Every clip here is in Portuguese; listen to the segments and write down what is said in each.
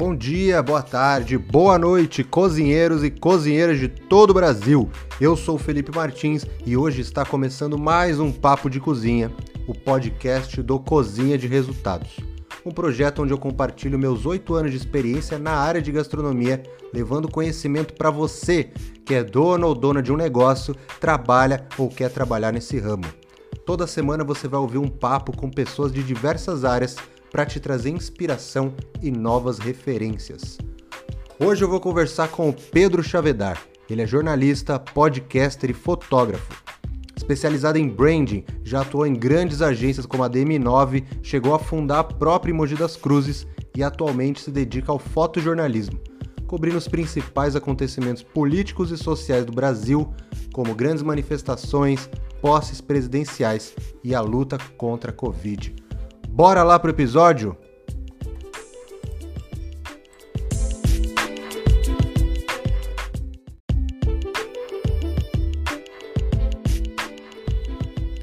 Bom dia, boa tarde, boa noite, cozinheiros e cozinheiras de todo o Brasil. Eu sou Felipe Martins e hoje está começando mais um Papo de Cozinha, o podcast do Cozinha de Resultados. Um projeto onde eu compartilho meus oito anos de experiência na área de gastronomia, levando conhecimento para você que é dono ou dona de um negócio, trabalha ou quer trabalhar nesse ramo. Toda semana você vai ouvir um papo com pessoas de diversas áreas para te trazer inspiração e novas referências. Hoje eu vou conversar com o Pedro Chavedar. Ele é jornalista, podcaster e fotógrafo. Especializado em branding, já atuou em grandes agências como a DM9, chegou a fundar a própria Mogi das Cruzes e atualmente se dedica ao fotojornalismo, cobrindo os principais acontecimentos políticos e sociais do Brasil, como grandes manifestações, posses presidenciais e a luta contra a Covid. Bora lá pro episódio?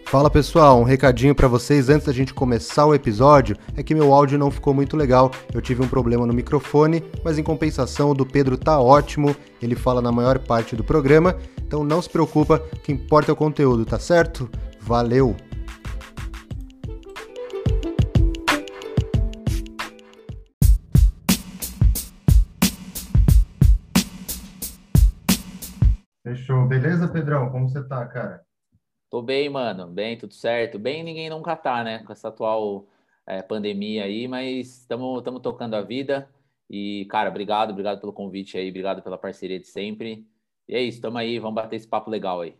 Fala pessoal, um recadinho para vocês antes da gente começar o episódio é que meu áudio não ficou muito legal. Eu tive um problema no microfone, mas em compensação o do Pedro tá ótimo. Ele fala na maior parte do programa, então não se preocupa, o que importa é o conteúdo, tá certo? Valeu. Beleza, Pedrão? Como você tá, cara? Tô bem, mano. Bem, tudo certo. Bem, ninguém nunca tá, né? Com essa atual é, pandemia aí, mas estamos tocando a vida. E, cara, obrigado, obrigado pelo convite aí, obrigado pela parceria de sempre. E é isso, tamo aí, vamos bater esse papo legal aí.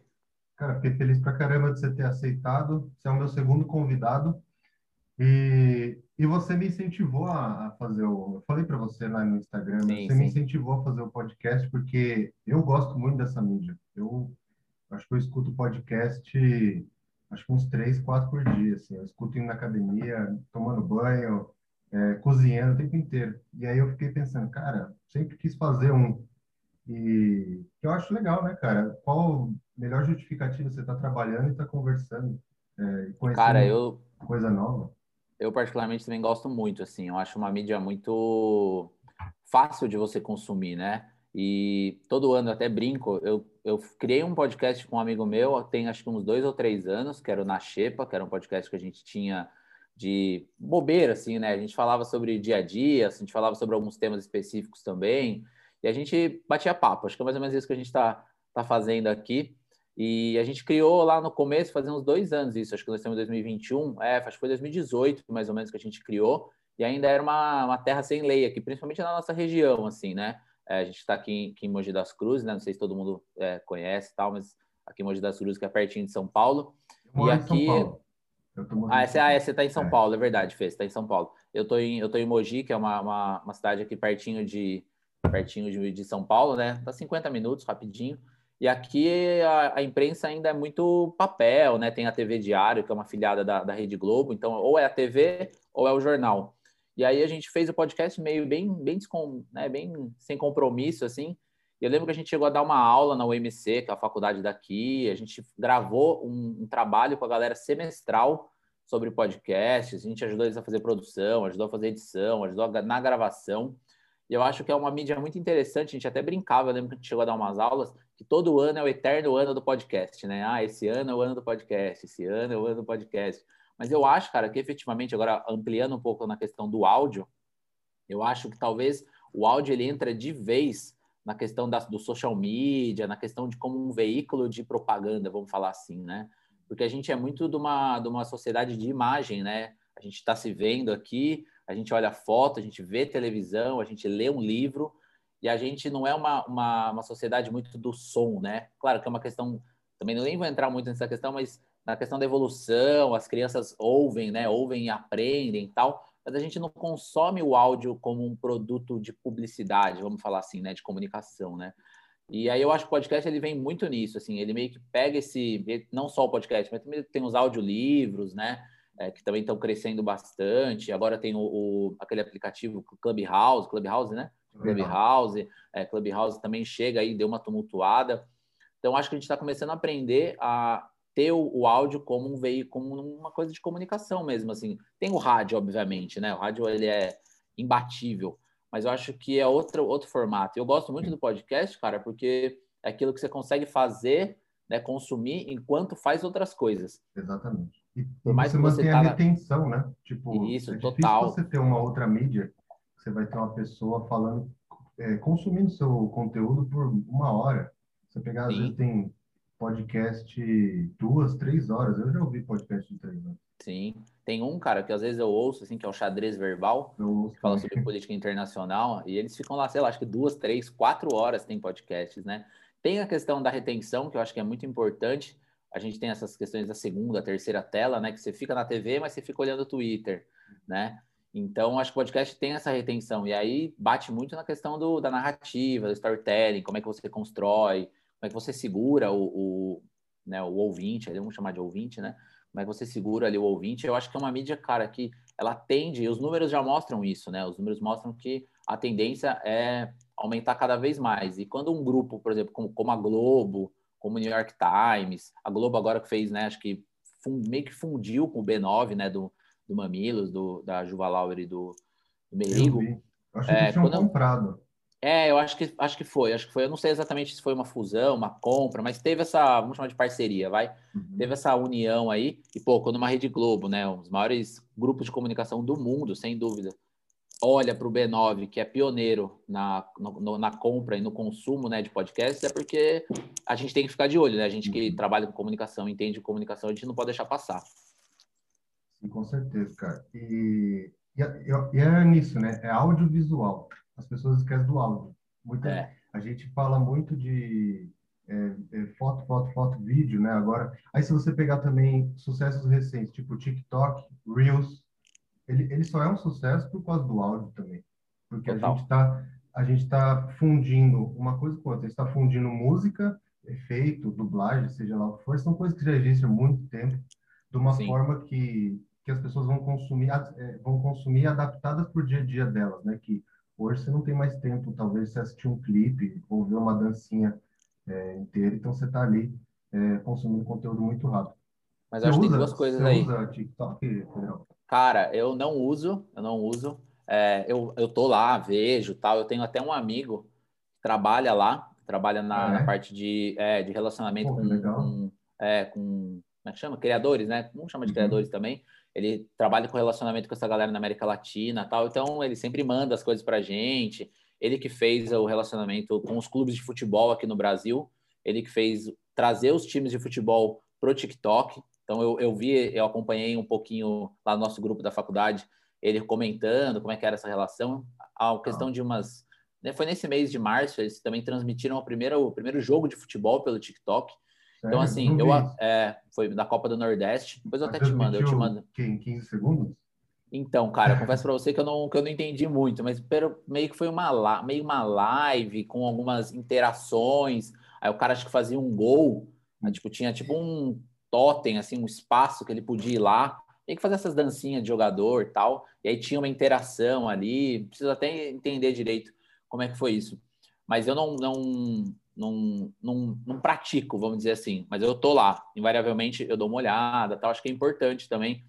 Cara, fiquei feliz pra caramba de você ter aceitado. Você é o meu segundo convidado. E, e você me incentivou a, a fazer o. Eu falei para você lá no Instagram, sim, você sim. me incentivou a fazer o podcast porque eu gosto muito dessa mídia. Eu acho que eu escuto podcast acho que uns três, quatro por dia. Assim. Eu escuto indo na academia, tomando banho, é, cozinhando o tempo inteiro. E aí eu fiquei pensando, cara, sempre quis fazer um. E eu acho legal, né, cara? Qual melhor justificativa você está trabalhando e está conversando, é, conhecendo cara, eu, coisa nova? Eu particularmente também gosto muito, assim. Eu acho uma mídia muito fácil de você consumir, né? E todo ano, até brinco, eu, eu criei um podcast com um amigo meu, tem acho que uns dois ou três anos, que era o Na Xepa, que era um podcast que a gente tinha de bobeira, assim, né? A gente falava sobre dia a dia, a gente falava sobre alguns temas específicos também, e a gente batia papo. Acho que é mais ou menos isso que a gente está tá fazendo aqui. E a gente criou lá no começo, fazia uns dois anos isso, acho que nós estamos em 2021, é, acho que foi 2018 mais ou menos que a gente criou, e ainda era uma, uma terra sem lei aqui, principalmente na nossa região, assim, né? É, a gente está aqui, aqui, em Mogi das Cruzes, né? Não sei se todo mundo é, conhece tal, mas aqui em Mogi das Cruzes, que é pertinho de São Paulo. e aqui. Ah, você, ah, você tá em São é. Paulo, é verdade, Fê, você tá em São Paulo. Eu tô em, eu tô em Mogi, que é uma, uma, uma cidade aqui pertinho de pertinho de, de São Paulo, né? Tá 50 minutos, rapidinho. E aqui a, a, imprensa ainda é muito papel, né? Tem a TV Diário, que é uma filiada da, da Rede Globo, então ou é a TV ou é o jornal. E aí a gente fez o podcast meio bem, bem, descom, né, bem sem compromisso, assim. E eu lembro que a gente chegou a dar uma aula na UMC, que é a faculdade daqui. A gente gravou um, um trabalho com a galera semestral sobre podcasts. A gente ajudou eles a fazer produção, ajudou a fazer edição, ajudou na gravação. E eu acho que é uma mídia muito interessante. A gente até brincava, eu lembro que a gente chegou a dar umas aulas, que todo ano é o eterno ano do podcast, né? Ah, esse ano é o ano do podcast, esse ano é o ano do podcast. Mas eu acho, cara, que efetivamente, agora ampliando um pouco na questão do áudio, eu acho que talvez o áudio ele entra de vez na questão da, do social media, na questão de como um veículo de propaganda, vamos falar assim, né? Porque a gente é muito de uma, de uma sociedade de imagem, né? A gente está se vendo aqui, a gente olha foto, a gente vê televisão, a gente lê um livro, e a gente não é uma, uma, uma sociedade muito do som, né? Claro que é uma questão, também não nem vou entrar muito nessa questão, mas na questão da evolução, as crianças ouvem, né? Ouvem e aprendem tal, mas a gente não consome o áudio como um produto de publicidade, vamos falar assim, né? De comunicação, né? E aí eu acho que o podcast ele vem muito nisso, assim, ele meio que pega esse, não só o podcast, mas também tem os audiolivros, né? É, que também estão crescendo bastante. Agora tem o, o, aquele aplicativo Clubhouse, Clubhouse, né? Clubhouse, é, Clubhouse também chega aí, deu uma tumultuada. Então acho que a gente está começando a aprender a ter o, o, áudio como um veículo, como uma coisa de comunicação mesmo, assim. Tem o rádio, obviamente, né? O rádio, ele é imbatível, mas eu acho que é outro, outro formato. Eu gosto muito do podcast, cara, porque é aquilo que você consegue fazer, né, consumir enquanto faz outras coisas. Exatamente. E, Por mais você que você tá a retenção, né? Tipo, Isso, é total. você ter uma outra mídia, você vai ter uma pessoa falando, é, consumindo seu conteúdo por uma hora. Você pegar, às Sim. vezes tem podcast duas, três horas. Eu já ouvi podcast de três horas. Sim. Tem um, cara, que às vezes eu ouço, assim, que é o Xadrez Verbal, que fala sobre política internacional, e eles ficam lá, sei lá, acho que duas, três, quatro horas tem podcasts, né? Tem a questão da retenção, que eu acho que é muito importante. A gente tem essas questões da segunda, terceira tela, né? Que você fica na TV, mas você fica olhando o Twitter, né? Então, acho que o podcast tem essa retenção. E aí bate muito na questão do, da narrativa, do storytelling, como é que você constrói, como é que você segura o, o, né, o ouvinte, vamos chamar de ouvinte, né? como é que você segura ali o ouvinte. Eu acho que é uma mídia, cara, que ela tende, e os números já mostram isso, né? Os números mostram que a tendência é aumentar cada vez mais. E quando um grupo, por exemplo, como, como a Globo, como o New York Times, a Globo agora que fez, né, acho que fund, meio que fundiu com o B9, né, do, do Mamilos, do, da Juva Lauer e do, do Merigo. Eu vi. Acho que é, tinham comprado. É, eu acho que, acho que foi, acho que foi. Eu não sei exatamente se foi uma fusão, uma compra, mas teve essa, vamos chamar de parceria, vai? Uhum. Teve essa união aí. E, pô, quando uma Rede Globo, né, um dos maiores grupos de comunicação do mundo, sem dúvida, olha para o B9, que é pioneiro na, no, na compra e no consumo né, de podcasts, é porque a gente tem que ficar de olho, né? A gente que uhum. trabalha com comunicação, entende comunicação, a gente não pode deixar passar. Sim, com certeza, cara. E, e, e é nisso, né? É audiovisual as pessoas esquecem do áudio. Muita, é. A gente fala muito de é, é, foto, foto, foto, vídeo, né? Agora, aí se você pegar também sucessos recentes, tipo TikTok, Reels, ele, ele só é um sucesso por causa do áudio também. Porque Total. a gente está a gente está fundindo uma coisa com outra. A gente está fundindo música, efeito, dublagem, seja lá o que for, são coisas que já existem há muito tempo, de uma Sim. forma que, que as pessoas vão consumir, é, vão consumir adaptadas para o dia a dia delas, né? Que Hoje você não tem mais tempo, talvez, você assistir um clipe ou ver uma dancinha é, inteira, então você está ali é, consumindo conteúdo muito rápido. Mas eu acho que tem duas coisas você aí. Você usa TikTok, Pedro? Cara, eu não uso, eu não uso. É, eu, eu tô lá, vejo tal. Eu tenho até um amigo que trabalha lá, trabalha na, ah, é? na parte de, é, de relacionamento Pô, com, com, é, com, como é que chama? Criadores, né? Vamos chamar de uhum. criadores também ele trabalha com relacionamento com essa galera na América Latina tal, então ele sempre manda as coisas pra gente. Ele que fez o relacionamento com os clubes de futebol aqui no Brasil, ele que fez trazer os times de futebol pro TikTok. Então eu, eu vi, eu acompanhei um pouquinho lá no nosso grupo da faculdade, ele comentando como é que era essa relação. A questão de umas. Né, foi nesse mês de março, eles também transmitiram o primeiro, o primeiro jogo de futebol pelo TikTok. Então, assim, eu, é, foi da Copa do Nordeste. Depois eu até te mando, eu te mando. Em 15 segundos? Então, cara, eu confesso para você que eu, não, que eu não entendi muito, mas pero, meio que foi uma, meio uma live com algumas interações. Aí o cara acho que fazia um gol, né, tipo, tinha tipo um totem, assim, um espaço que ele podia ir lá. Tem que fazer essas dancinhas de jogador e tal. E aí tinha uma interação ali. Preciso até entender direito como é que foi isso. Mas eu não, não, não, não, não pratico, vamos dizer assim, mas eu tô lá, invariavelmente eu dou uma olhada, tal. Acho que é importante também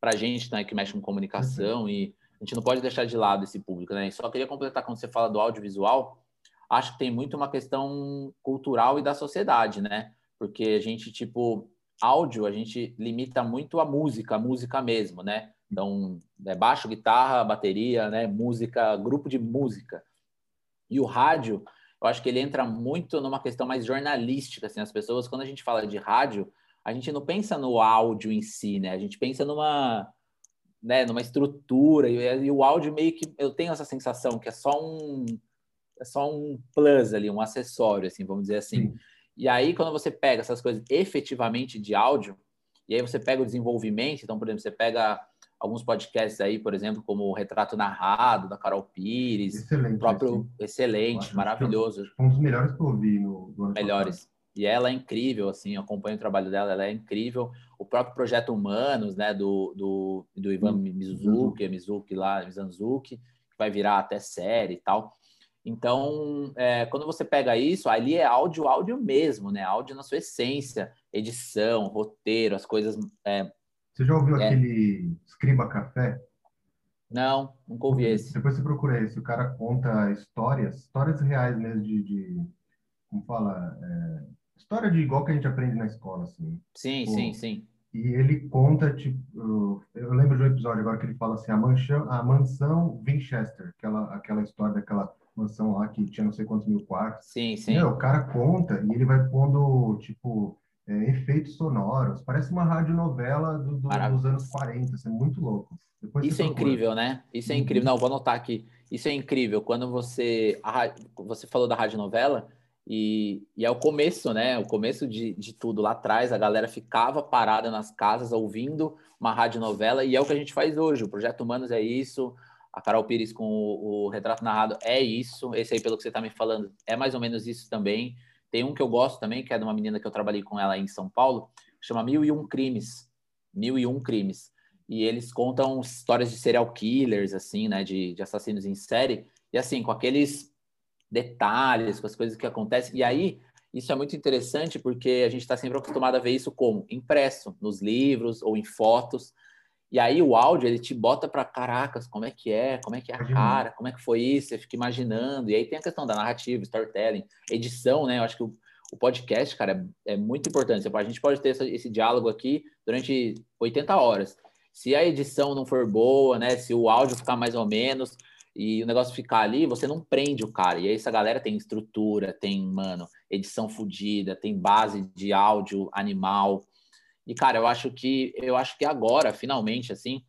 para a gente, né, que mexe com comunicação uhum. e a gente não pode deixar de lado esse público, né? E só queria completar quando você fala do audiovisual, acho que tem muito uma questão cultural e da sociedade, né? Porque a gente tipo áudio, a gente limita muito a música, a música mesmo, né? Então, é baixo, guitarra, bateria, né? Música, grupo de música. E o rádio, eu acho que ele entra muito numa questão mais jornalística, assim, as pessoas, quando a gente fala de rádio, a gente não pensa no áudio em si, né? A gente pensa numa, né, numa estrutura, e, e o áudio meio que, eu tenho essa sensação que é só um, é só um plus ali, um acessório, assim, vamos dizer assim. Sim. E aí, quando você pega essas coisas efetivamente de áudio, e aí você pega o desenvolvimento, então, por exemplo, você pega alguns podcasts aí, por exemplo, como o Retrato Narrado, da Carol Pires. Excelente. próprio excelente, maravilhoso. um dos melhores que eu ouvi no, no Melhores. Passado. E ela é incrível, assim, eu acompanho o trabalho dela, ela é incrível. O próprio Projeto Humanos, né, do, do, do Ivan Mizuki, Mizuki lá, Mizanzuki, que vai virar até série e tal. Então, é, quando você pega isso, ali é áudio, áudio mesmo, né? Áudio na sua essência, edição, roteiro, as coisas é, você já ouviu é. aquele Escriba Café? Não, nunca ouvi esse. Depois você procura esse. O cara conta histórias, histórias reais mesmo de, de como fala, é, história de igual que a gente aprende na escola, assim. Sim, Pô, sim, sim. E ele conta, tipo, eu lembro de um episódio agora que ele fala assim, a mansão, a mansão Winchester, aquela, aquela história daquela mansão lá que tinha não sei quantos mil quartos. Sim, sim. Meu, o cara conta e ele vai pondo, tipo, é, efeitos sonoros. Parece uma radionovela do, do, dos anos 40, isso é muito louco. Depois isso é incrível, né? Isso é incrível. Não, vou anotar aqui. Isso é incrível. Quando você, a, você falou da radionovela, e, e é o começo, né? O começo de, de tudo lá atrás, a galera ficava parada nas casas ouvindo uma radionovela, e é o que a gente faz hoje. O Projeto Humanos é isso, a Carol Pires com o, o retrato narrado é isso. Esse aí, pelo que você está me falando, é mais ou menos isso também. Tem um que eu gosto também, que é de uma menina que eu trabalhei com ela em São Paulo, chama Mil e Um Crimes. Mil e Um Crimes. E eles contam histórias de serial killers, assim, né? De, de assassinos em série. E assim, com aqueles detalhes, com as coisas que acontecem. E aí, isso é muito interessante porque a gente está sempre acostumado a ver isso como impresso nos livros ou em fotos. E aí o áudio ele te bota para caracas, como é que é, como é que é a cara, como é que foi isso, você fica imaginando. E aí tem a questão da narrativa, storytelling, edição, né? Eu acho que o, o podcast, cara, é, é, muito importante. A gente pode ter essa, esse diálogo aqui durante 80 horas. Se a edição não for boa, né? Se o áudio ficar mais ou menos, e o negócio ficar ali, você não prende o cara. E aí essa galera tem estrutura, tem, mano, edição fodida, tem base de áudio animal. E cara, eu acho que eu acho que agora, finalmente assim,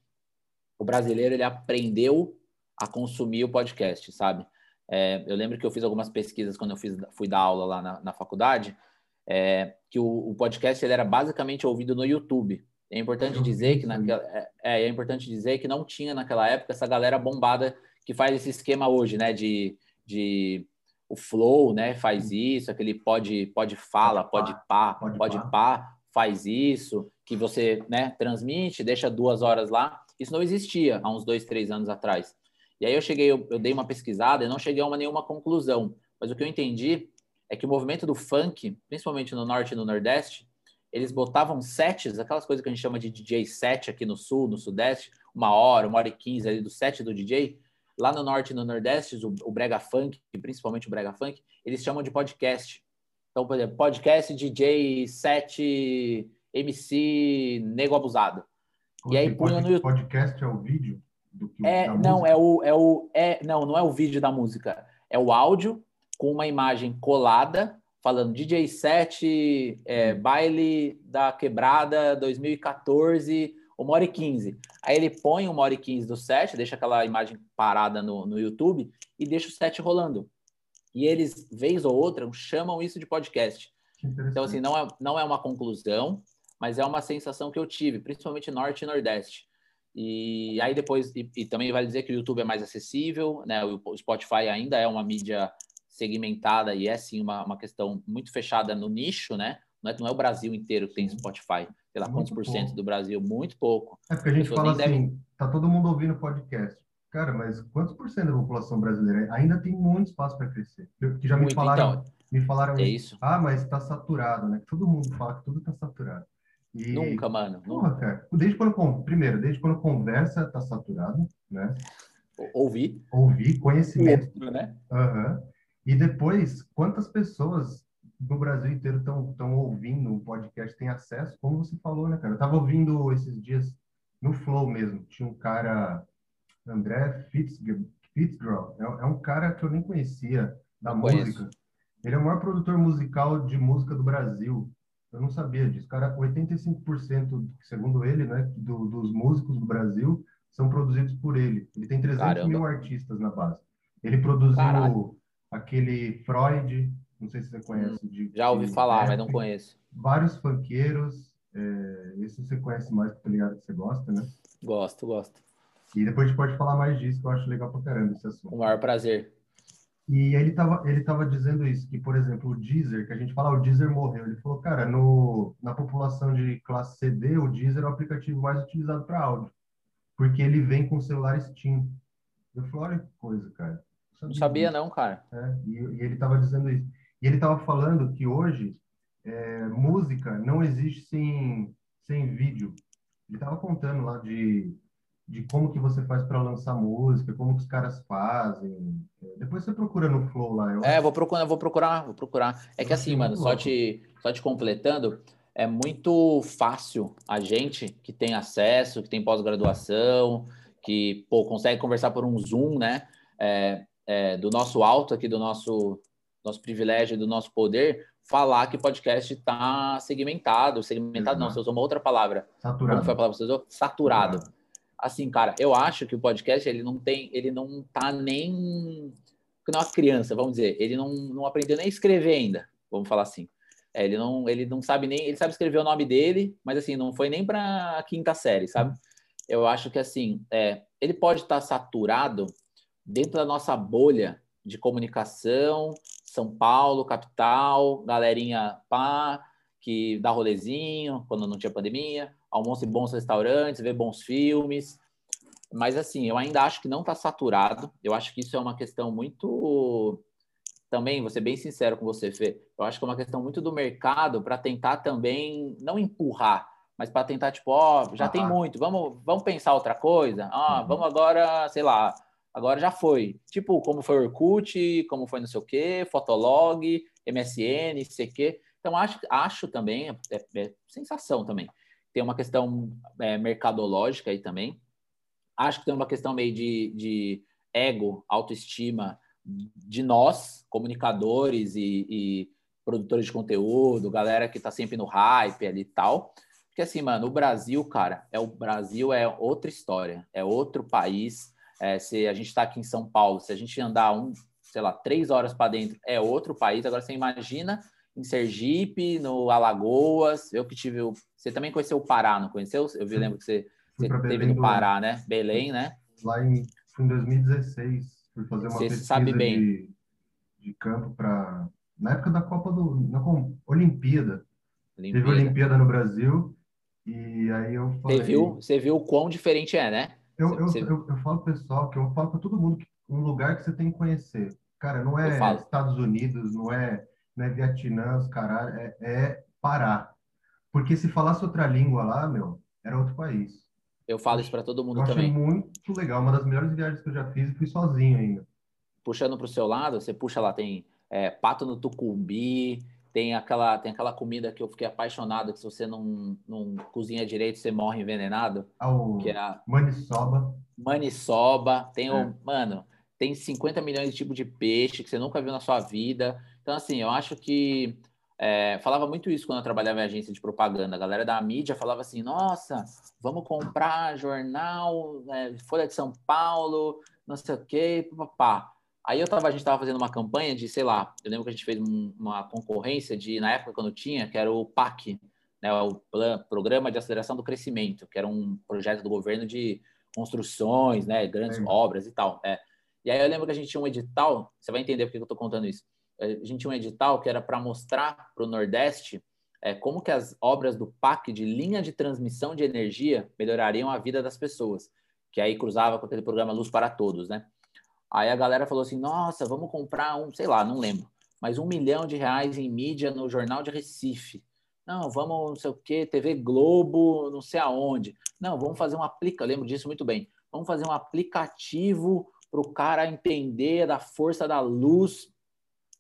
o brasileiro ele aprendeu a consumir o podcast, sabe? É, eu lembro que eu fiz algumas pesquisas quando eu fiz, fui dar aula lá na, na faculdade, é, que o, o, podcast ele era basicamente ouvido no YouTube. É importante dizer que naquela, é, é, é importante dizer que não tinha naquela época essa galera bombada que faz esse esquema hoje, né? De, de o flow, né? Faz isso, aquele pode, pode fala, pode pá, pode, pode pá. Faz isso, que você, né? Transmite, deixa duas horas lá. Isso não existia há uns dois, três anos atrás. E aí eu cheguei, eu, eu dei uma pesquisada e não cheguei a uma, nenhuma conclusão. Mas o que eu entendi é que o movimento do funk, principalmente no norte e no nordeste, eles botavam sets, aquelas coisas que a gente chama de DJ set aqui no sul, no sudeste, uma hora, uma hora e quinze ali do set do DJ, Lá no norte e no nordeste, o, o brega funk, principalmente o brega funk, eles chamam de podcast. Então, por exemplo, podcast DJ 7 MC Nego Abusado. e aí punha no YouTube. Podcast é o vídeo do que é, não, música? é o é o é não, não é o vídeo da música, é o áudio com uma imagem colada falando DJ 7 é, baile da quebrada 2014 uma hora e quinze. Aí ele põe uma hora e quinze do set, deixa aquela imagem parada no, no YouTube e deixa o set rolando. E eles, vez ou outra, chamam isso de podcast. Então, assim, não é, não é uma conclusão, mas é uma sensação que eu tive, principalmente Norte e Nordeste. E aí depois, e, e também vale dizer que o YouTube é mais acessível, né? O, Spotify ainda é uma mídia segmentada e é sim uma, uma questão muito fechada no nicho, né? Não é, não é o Brasil inteiro que tem Spotify. Sei lá, quantos por cento do Brasil? Muito pouco. É porque a gente fala assim, devem... tá todo mundo ouvindo podcast. Cara, mas quantos por cento da população brasileira ainda tem muito espaço para crescer? Que já me muito, falaram, então, me falaram é isso. Ah, mas está saturado, né? Todo mundo fala que tudo está saturado. E... Nunca, mano. Porra, nunca. cara. Desde quando, primeiro, desde quando conversa tá saturado, né? Ouvir. Ouvir, conhecimento. Outro, né? Uhum. E depois, quantas pessoas no Brasil inteiro estão ouvindo o podcast, tem acesso, como você falou, né, cara? Eu tava ouvindo esses dias no Flow mesmo, tinha um cara, André Fitzgerald, é, é um cara que eu nem conhecia da eu música. Conheço. Ele é o maior produtor musical de música do Brasil. Eu não sabia disso. Cara, 85%, segundo ele, né, do, dos músicos do Brasil são produzidos por ele. Ele tem 300 Caramba. mil artistas na base. Ele produziu Caralho. aquele Freud, não sei se você conhece. De, Já ouvi falar, rap, mas não conheço. Vários funkeiros. É, esse você conhece mais, tá ligado que você gosta, né? Gosto, gosto. E depois a gente pode falar mais disso, que eu acho legal pra caramba esse assunto. O maior prazer. E ele tava, ele tava dizendo isso, que, por exemplo, o Deezer, que a gente fala, o Deezer morreu. Ele falou, cara, no, na população de classe CD, o Deezer é o aplicativo mais utilizado para áudio. Porque ele vem com o celular Steam. Eu falei, olha que coisa, cara. Não sabia, não, cara. É, e, e ele tava dizendo isso. E ele estava falando que hoje é, música não existe sem, sem vídeo. Ele estava contando lá de de como que você faz para lançar música, como que os caras fazem. Depois você procura no Flow lá. Eu é, vou procurar, vou procurar, vou procurar. É que assim, mano, só te, só te completando, é muito fácil a gente que tem acesso, que tem pós-graduação, que pô, consegue conversar por um Zoom, né? É, é, do nosso alto aqui, do nosso, nosso privilégio, do nosso poder, falar que podcast está segmentado. Segmentado não, você usou uma outra palavra. Saturado. Como foi a palavra que você usou? Saturado. Saturado. Assim, cara, eu acho que o podcast, ele não tem, ele não tá nem... Não é uma criança, vamos dizer. Ele não, não aprendeu nem a escrever ainda, vamos falar assim. É, ele, não, ele não sabe nem... Ele sabe escrever o nome dele, mas assim, não foi nem para a quinta série, sabe? Eu acho que, assim, é, ele pode estar tá saturado dentro da nossa bolha de comunicação, São Paulo, capital, galerinha pá, que dá rolezinho quando não tinha pandemia, almoça em bons restaurantes, vê bons filmes. Mas assim, eu ainda acho que não está saturado. Eu acho que isso é uma questão muito também, vou ser bem sincero com você, Fê. Eu acho que é uma questão muito do mercado para tentar também não empurrar, mas para tentar tipo, ó, já tem muito, vamos, vamos pensar outra coisa. Ah, uhum. vamos agora, sei lá, Agora já foi. Tipo, como foi Orkut, como foi não sei o quê, Fotolog, MSN, CQ. Então, acho, acho também, é, é sensação também. Tem uma questão é, mercadológica aí também. Acho que tem uma questão meio de, de ego, autoestima de nós, comunicadores e, e produtores de conteúdo, galera que tá sempre no hype ali e tal. Porque assim, mano, o Brasil, cara, é o Brasil é outra história, é outro país é, se a gente está aqui em São Paulo, se a gente andar um, sei lá, três horas para dentro, é outro país. Agora você imagina em Sergipe, no Alagoas. Eu que tive. O... Você também conheceu o Pará, não conheceu? Eu vi, lembro que você, você teve no Pará, né? Belém, né? Lá em, em 2016, fui fazer uma você pesquisa sabe bem. De, de campo para. Na época da Copa do. Na Olimpíada. Olimpíada. Teve Olimpíada no Brasil. E aí eu falei. Você viu, você viu o quão diferente é, né? Eu, eu, eu, eu falo pessoal que eu falo para todo mundo que um lugar que você tem que conhecer. Cara, não é Estados Unidos, não é, não é Vietnã, os caralho, é, é Pará. Porque se falasse outra língua lá, meu, era outro país. Eu falo isso para todo mundo eu também. Achei muito legal, uma das melhores viagens que eu já fiz e fui sozinho ainda. Puxando para o seu lado, você puxa lá, tem é, pato no tucumbi, tem aquela, tem aquela comida que eu fiquei apaixonado, que se você não, não cozinha direito, você morre envenenado. Ah, o que é a... maniçoba. Maniçoba. Tem é. o... Mano, tem 50 milhões de tipos de peixe que você nunca viu na sua vida. Então, assim, eu acho que... É, falava muito isso quando eu trabalhava em agência de propaganda. A galera da mídia falava assim, nossa, vamos comprar jornal, é, Folha de São Paulo, não sei o quê, papá. Aí eu tava, a gente estava fazendo uma campanha de, sei lá, eu lembro que a gente fez um, uma concorrência de, na época quando tinha, que era o PAC, né, o Programa de Aceleração do Crescimento, que era um projeto do governo de construções, né, grandes obras e tal. É. E aí eu lembro que a gente tinha um edital, você vai entender por que eu estou contando isso. A gente tinha um edital que era para mostrar para o Nordeste é, como que as obras do PAC de linha de transmissão de energia melhorariam a vida das pessoas, que aí cruzava com aquele programa Luz para Todos, né? Aí a galera falou assim: nossa, vamos comprar um, sei lá, não lembro, mas um milhão de reais em mídia no Jornal de Recife. Não, vamos, não sei o quê, TV Globo, não sei aonde. Não, vamos fazer um aplicativo, lembro disso muito bem. Vamos fazer um aplicativo para o cara entender da força da luz.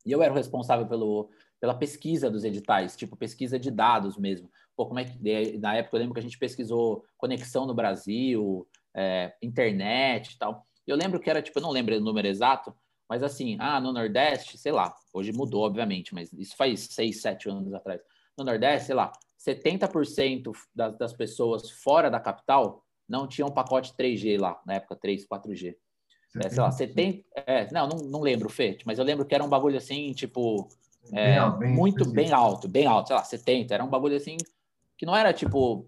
E eu era o responsável pelo, pela pesquisa dos editais, tipo pesquisa de dados mesmo. Pô, como é que na época eu lembro que a gente pesquisou conexão no Brasil, é, internet e tal. Eu lembro que era, tipo, eu não lembro o número exato, mas assim, ah, no Nordeste, sei lá, hoje mudou, obviamente, mas isso faz seis, sete anos atrás. No Nordeste, sei lá, 70% das, das pessoas fora da capital não tinham pacote 3G lá, na época 3, 4G. É, sei lá, 70. É, não, não, não lembro, Fê, mas eu lembro que era um bagulho assim, tipo. É, bem, bem muito específico. bem alto, bem alto, sei lá, 70. Era um bagulho assim que não era tipo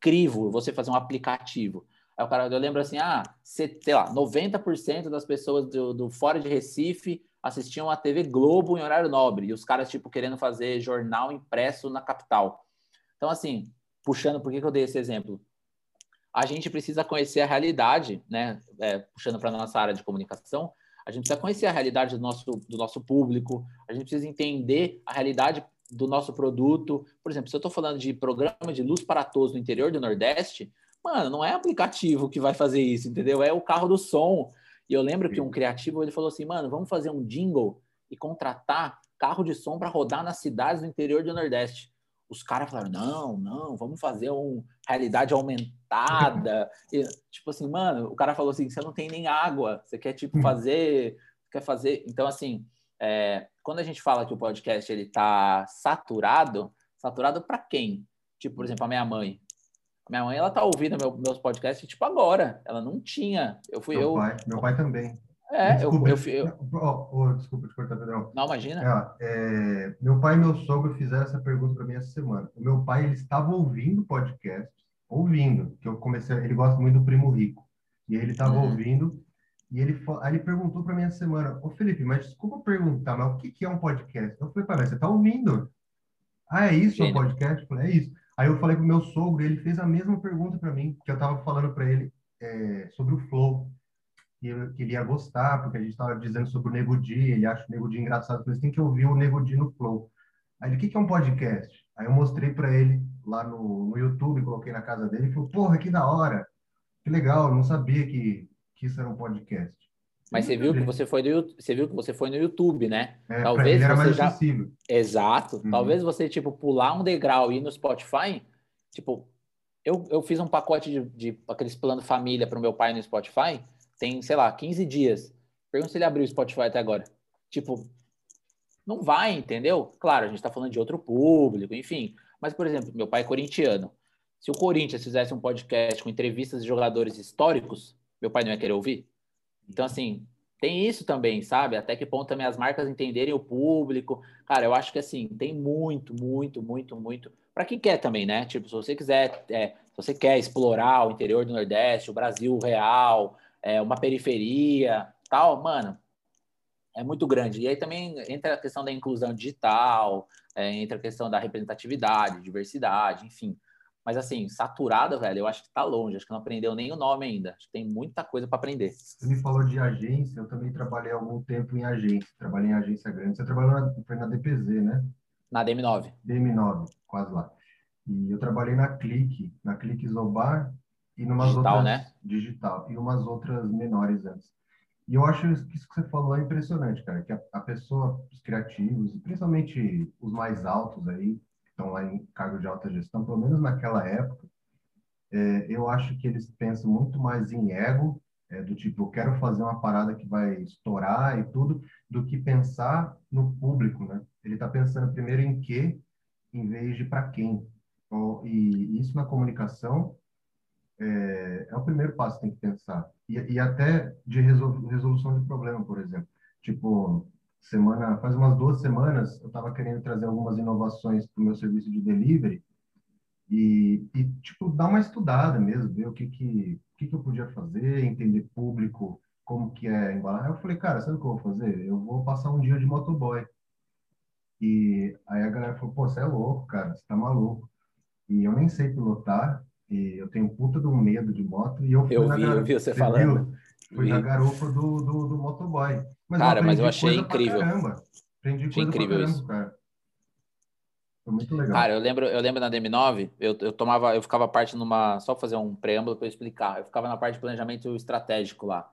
crivo você fazer um aplicativo. Aí o cara, eu lembro assim, ah, sei lá, 90% das pessoas do, do fora de Recife assistiam a TV Globo em horário nobre, e os caras, tipo, querendo fazer jornal impresso na capital. Então, assim, puxando, por que, que eu dei esse exemplo? A gente precisa conhecer a realidade, né? É, puxando para a nossa área de comunicação, a gente precisa conhecer a realidade do nosso, do nosso público, a gente precisa entender a realidade do nosso produto. Por exemplo, se eu estou falando de programa de luz para todos no interior do Nordeste, Mano, não é aplicativo que vai fazer isso, entendeu? É o carro do som. E eu lembro que um criativo ele falou assim, mano, vamos fazer um jingle e contratar carro de som para rodar nas cidades do interior do Nordeste. Os caras falaram, não, não, vamos fazer uma realidade aumentada. E, tipo assim, mano, o cara falou assim, você não tem nem água, você quer, tipo, fazer... Quer fazer... Então, assim, é, quando a gente fala que o podcast ele tá saturado, saturado para quem? Tipo, por exemplo, a minha mãe. Minha mãe, ela tá ouvindo meu, meus podcasts, tipo, agora. Ela não tinha. Eu fui meu eu. Pai, meu pai também. É, desculpa, eu, eu, eu... Oh, oh, desculpa te cortar, Pedrão. Não, imagina. É, é, meu pai e meu sogro fizeram essa pergunta para mim essa semana. O meu pai, ele estava ouvindo podcast, ouvindo, que eu comecei, ele gosta muito do Primo Rico. E ele estava uhum. ouvindo, e ele, aí ele perguntou para mim essa semana, ô Felipe, mas desculpa perguntar, mas o que, que é um podcast? Eu falei, pai, você está ouvindo? Ah, é isso o um podcast? Eu falei, é isso. Aí eu falei com meu sogro, ele fez a mesma pergunta para mim, que eu estava falando para ele é, sobre o flow, que, que ele ia gostar, porque a gente estava dizendo sobre o Nego Di, ele acha o Nego Di engraçado, mas tem que ouvir o Nego Di no flow. Aí ele, o que, que é um podcast? Aí eu mostrei para ele lá no, no YouTube, coloquei na casa dele, e falou, porra, que da hora, que legal, eu não sabia que, que isso era um podcast. Mas você viu que você foi no, você viu que você foi no YouTube, né? É, Talvez você mais já acessível. Exato. Uhum. Talvez você tipo pular um degrau e ir no Spotify, tipo, eu, eu fiz um pacote de, de aqueles planos família para o meu pai no Spotify, tem, sei lá, 15 dias. Pergunta se ele abriu o Spotify até agora. Tipo, não vai, entendeu? Claro, a gente está falando de outro público, enfim. Mas, por exemplo, meu pai é corintiano. Se o Corinthians fizesse um podcast com entrevistas de jogadores históricos, meu pai não ia querer ouvir? Então, assim, tem isso também, sabe? Até que ponto também as marcas entenderem o público. Cara, eu acho que assim, tem muito, muito, muito, muito. Para quem quer também, né? Tipo, se você quiser, é, se você quer explorar o interior do Nordeste, o Brasil real, é, uma periferia, tal, mano, é muito grande. E aí também entra a questão da inclusão digital, é, entra a questão da representatividade, diversidade, enfim. Mas assim, saturada, velho, eu acho que tá longe, acho que não aprendeu nem o nome ainda. Acho que tem muita coisa para aprender. Você me falou de agência, eu também trabalhei algum tempo em agência, trabalhei em agência grande. Você trabalhou na, foi na DPZ, né? Na DM9. DM9, quase lá. E eu trabalhei na Clique, na Clique Zobar e numas digital, outras né? digital e umas outras menores antes. E eu acho que isso que você falou é impressionante, cara, que a, a pessoa, os criativos, principalmente os mais altos aí, estão lá em cargo de alta gestão, pelo menos naquela época, é, eu acho que eles pensam muito mais em ego, é, do tipo, eu quero fazer uma parada que vai estourar e tudo, do que pensar no público, né? Ele está pensando primeiro em quê, em vez de para quem. Então, e isso na comunicação é, é, o primeiro passo que tem que pensar. E, e até de resolução de problema, por exemplo. Tipo, semana, faz umas duas semanas, eu estava querendo trazer algumas inovações para o meu serviço de delivery e, e, tipo, dar uma estudada mesmo, ver o que que, que que eu podia fazer, entender público, como que é embalar. Eu falei, cara, sabe o que eu vou fazer? Eu vou passar um dia de motoboy. E aí a galera falou, pô, você é louco, cara, você tá maluco. E eu nem sei pilotar, e eu tenho puta de um medo de moto, e eu fui eu na vi, eu vi você, falando. Fui vi. na garupa do, do, do motoboy. Mas cara, eu mas eu achei incrível. Aprendi achei incrível caramba, isso. Cara. Foi muito legal. Cara, eu lembro, eu lembro na DM9, eu, eu tomava, eu ficava parte numa, só fazer um preâmbulo para eu explicar. Eu ficava na parte de planejamento estratégico lá.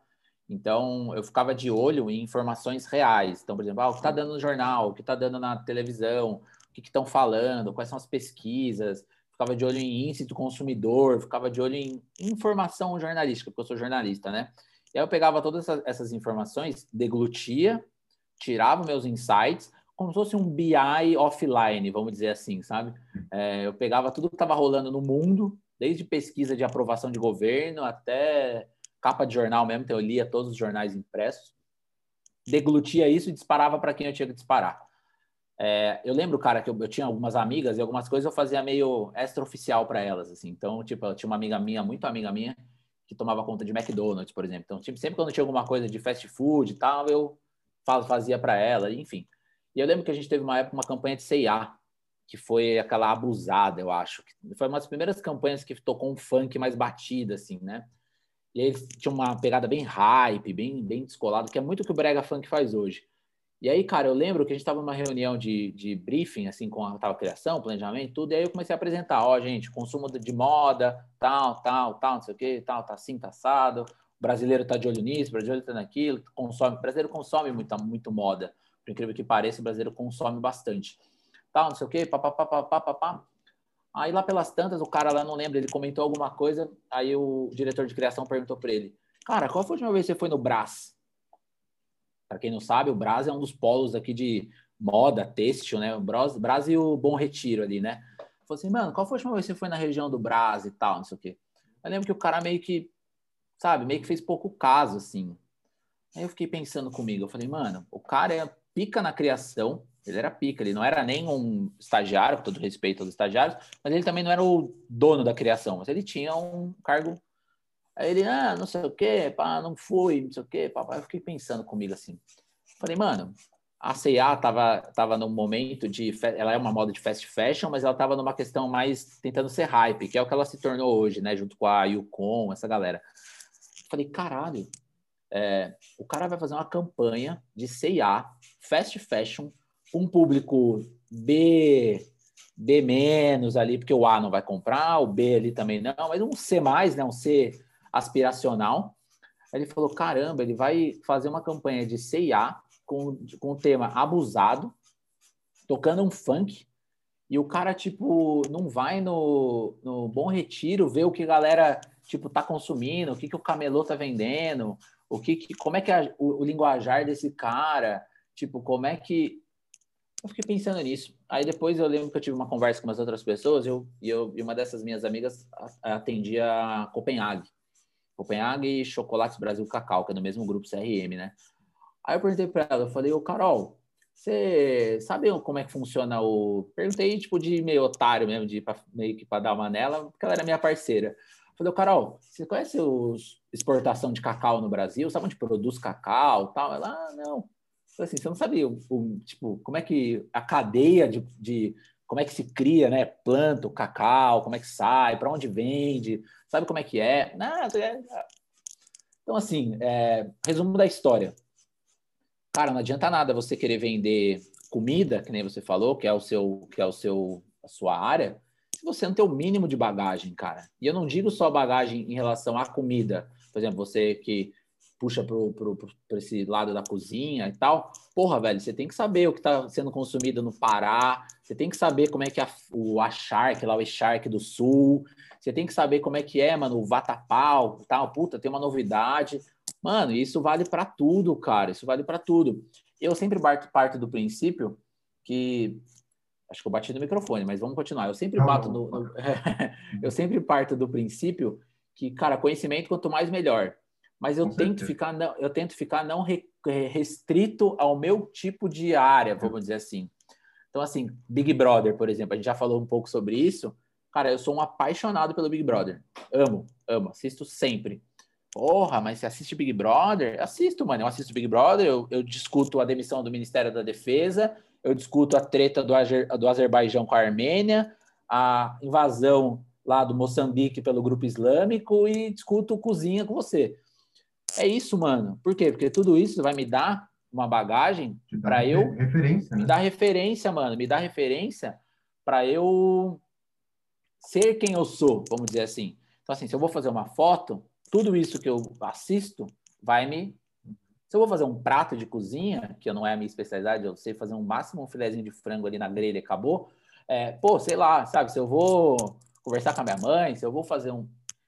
Então, eu ficava de olho em informações reais. Então, por exemplo, ah, o que está dando no jornal, o que está dando na televisão, o que estão falando, quais são as pesquisas. Ficava de olho em índice do consumidor, ficava de olho em informação jornalística, porque eu sou jornalista, né? E aí eu pegava todas essas, essas informações, deglutia, tirava meus insights, como se fosse um BI offline, vamos dizer assim, sabe? É, eu pegava tudo que estava rolando no mundo, desde pesquisa de aprovação de governo até capa de jornal mesmo, então eu lia todos os jornais impressos, deglutia isso e disparava para quem eu tinha que disparar. É, eu lembro, cara, que eu, eu, tinha algumas amigas e algumas coisas eu fazia meio extraoficial para elas, assim. Então, tipo, eu tinha uma amiga minha, muito amiga minha, que tomava conta de McDonald's, por exemplo. Então, tipo, sempre quando tinha alguma coisa de fast food e tal, eu fazia para ela, enfim. E eu lembro que a gente teve uma época uma campanha de C&A, que foi aquela abusada, eu acho. Foi uma das primeiras campanhas que tocou um funk mais batido, assim, né? E eles tinham uma pegada bem hype, bem, bem descolado, que é muito o que o brega funk faz hoje. E aí, cara, eu lembro que a gente estava numa reunião de, de briefing, assim, com a tal criação, planejamento, tudo, e aí eu comecei a apresentar, ó, gente, consumo de moda, tal, tal, tal, não sei o quê, tal, tá assim, tá assado, o brasileiro tá de olho nisso, o brasileiro tá naquilo, consome, o brasileiro consome muita, muito moda, por incrível que pareça, o brasileiro consome bastante, tal, não sei o quê, papapá, papapá, Aí lá pelas tantas, o cara lá, não lembra, ele comentou alguma coisa, aí o diretor de criação perguntou para ele, cara, qual foi a última vez que você foi no Brás? Para quem não sabe, o Brás é um dos polos aqui de moda, têxtil, né? O Brás e o Bom Retiro ali, né? Falei assim, mano, qual foi a última vez que você foi na região do Brás e tal, não sei o quê. Eu lembro que o cara meio que, sabe, meio que fez pouco caso, assim. Aí eu fiquei pensando comigo, eu falei, mano, o cara é pica na criação, ele era pica, ele não era nem um estagiário, com todo respeito aos estagiários, mas ele também não era o dono da criação, mas ele tinha um cargo Aí ele, ah, não sei o quê, pá, não fui, não sei o quê, papai. Eu fiquei pensando comigo assim. Falei, mano, a C&A tava, tava num momento de... Ela é uma moda de fast fashion, mas ela tava numa questão mais tentando ser hype, que é o que ela se tornou hoje, né? Junto com a Yukon, essa galera. Falei, caralho, é, o cara vai fazer uma campanha de C&A, fast fashion, um público B... B menos ali, porque o A não vai comprar, o B ali também não, mas um C mais, né? Um C aspiracional. Ele falou: caramba, ele vai fazer uma campanha de CIA com, com o tema abusado, tocando um funk. E o cara, tipo, não vai no, no Bom Retiro ver o que a galera, tipo, tá consumindo, o que, que o camelô tá vendendo, o que, que como é que é o, o linguajar desse cara, tipo, como é que eu fiquei pensando nisso. Aí depois eu lembro que eu tive uma conversa com umas outras pessoas eu, e, eu, e uma dessas minhas amigas atendia Copenhague. Copenhague e Chocolates Brasil Cacau, que é no mesmo grupo CRM, né? Aí eu perguntei para ela, eu falei, ô Carol, você sabe como é que funciona o. Perguntei, tipo, de meio otário mesmo, de pra, meio que para dar uma nela, porque ela era minha parceira. Eu falei, Carol, você conhece os exportação de cacau no Brasil? Sabe onde produz cacau tal? Ela, ah, não. falei assim, você não sabia, o, tipo, como é que a cadeia de, de como é que se cria, né? Planta o cacau, como é que sai, para onde vende, sabe como é que é? Nada, é... Então, assim, é... resumo da história. Cara, não adianta nada você querer vender comida, que nem você falou, que é o seu, que é o seu, a sua área, se você não tem o mínimo de bagagem, cara. E eu não digo só bagagem em relação à comida. Por exemplo, você que puxa para esse lado da cozinha e tal. Porra, velho, você tem que saber o que está sendo consumido no Pará, você tem que saber como é que é o Achark, lá o Echark do Sul, você tem que saber como é que é, mano, o Vatapau, tal, puta, tem uma novidade. Mano, isso vale para tudo, cara, isso vale para tudo. Eu sempre parto, parto do princípio que acho que eu bati no microfone, mas vamos continuar. Eu sempre bato no, no... eu sempre parto do princípio que, cara, conhecimento quanto mais melhor mas eu tento ficar não, eu tento ficar não restrito ao meu tipo de área, vamos dizer assim. Então assim, Big Brother, por exemplo, a gente já falou um pouco sobre isso. Cara, eu sou um apaixonado pelo Big Brother. Amo, amo, assisto sempre. Porra, mas você assiste Big Brother? Assisto, mano. Eu assisto Big Brother, eu, eu discuto a demissão do Ministério da Defesa, eu discuto a treta do, Azer, do Azerbaijão com a Armênia, a invasão lá do Moçambique pelo grupo islâmico e discuto cozinha com você. É isso, mano. Por quê? Porque tudo isso vai me dar uma bagagem para eu referência, me né? dar referência, mano, me dá referência para eu ser quem eu sou, vamos dizer assim. Então assim, se eu vou fazer uma foto, tudo isso que eu assisto vai me se eu vou fazer um prato de cozinha, que não é a minha especialidade, eu sei fazer um máximo um filezinho de frango ali na grelha e acabou. É, pô, sei lá, sabe? Se eu vou conversar com a minha mãe, se eu vou fazer um,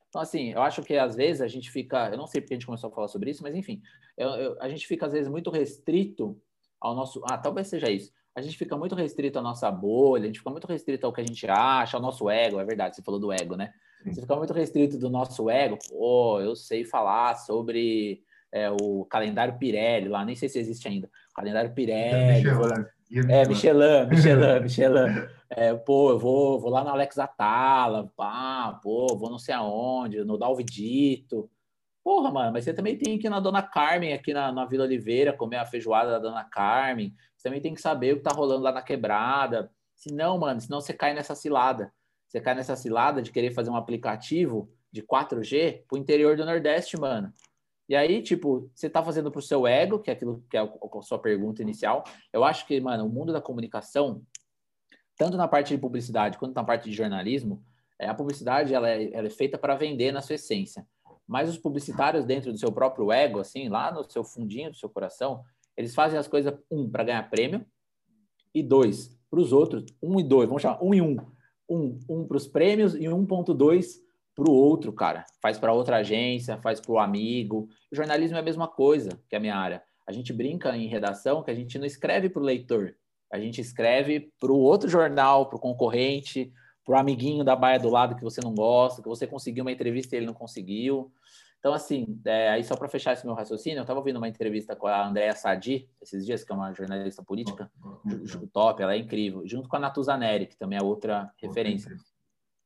então, assim, eu acho que às vezes a gente fica, eu não sei porque a gente começou a falar sobre isso, mas enfim, eu, eu, a gente fica às vezes muito restrito ao nosso. Ah, talvez seja isso. A gente fica muito restrito à nossa bolha, a gente fica muito restrito ao que a gente acha, ao nosso ego, é verdade, você falou do ego, né? Você fica muito restrito do nosso ego, pô, eu sei falar sobre é, o calendário Pirelli lá, nem sei se existe ainda. Calendário Pirelli. É, Michelin, Michelin, Michelin. É, pô, eu vou, vou lá no Alex Atala, pá, pô, vou não sei aonde, no Dalvidito. Porra, mano, mas você também tem que ir na Dona Carmen, aqui na, na Vila Oliveira, comer a feijoada da Dona Carmen. Você também tem que saber o que tá rolando lá na quebrada. Senão, mano, senão você cai nessa cilada. Você cai nessa cilada de querer fazer um aplicativo de 4G pro interior do Nordeste, mano. E aí, tipo, você tá fazendo pro seu ego, que é aquilo que é a sua pergunta inicial. Eu acho que, mano, o mundo da comunicação, tanto na parte de publicidade quanto na parte de jornalismo, é, a publicidade ela é, ela é feita para vender na sua essência. Mas os publicitários dentro do seu próprio ego, assim, lá no seu fundinho do seu coração, eles fazem as coisas, um, para ganhar prêmio, e dois, para os outros, um e dois, vamos chamar um e um. Um, um para os prêmios e 1.2 para o outro, cara. Faz para outra agência, faz para o amigo. O jornalismo é a mesma coisa que a minha área. A gente brinca em redação que a gente não escreve para o leitor, a gente escreve para o outro jornal, para o concorrente, para o amiguinho da baia do lado que você não gosta, que você conseguiu uma entrevista e ele não conseguiu. Então, assim, é, aí só para fechar esse meu raciocínio, eu estava ouvindo uma entrevista com a Andréa Sadi, esses dias, que é uma jornalista política, top, ela é incrível, junto com a Natuza Neri, que também é outra referência.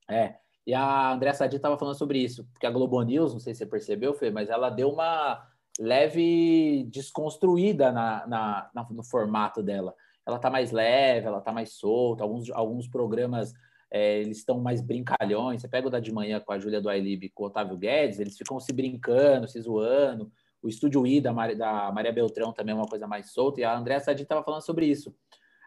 É, e a Andréa Sadi estava falando sobre isso, porque a Globo News, não sei se você percebeu, Fê, mas ela deu uma leve desconstruída na, na, na no formato dela. Ela está mais leve, ela está mais solta, alguns, alguns programas é, eles estão mais brincalhões. Você pega o da de manhã com a Júlia do Ailib com o Otávio Guedes, eles ficam se brincando, se zoando. O Estúdio I da, Mar... da Maria Beltrão também é uma coisa mais solta. E a Andréa Sadi estava falando sobre isso.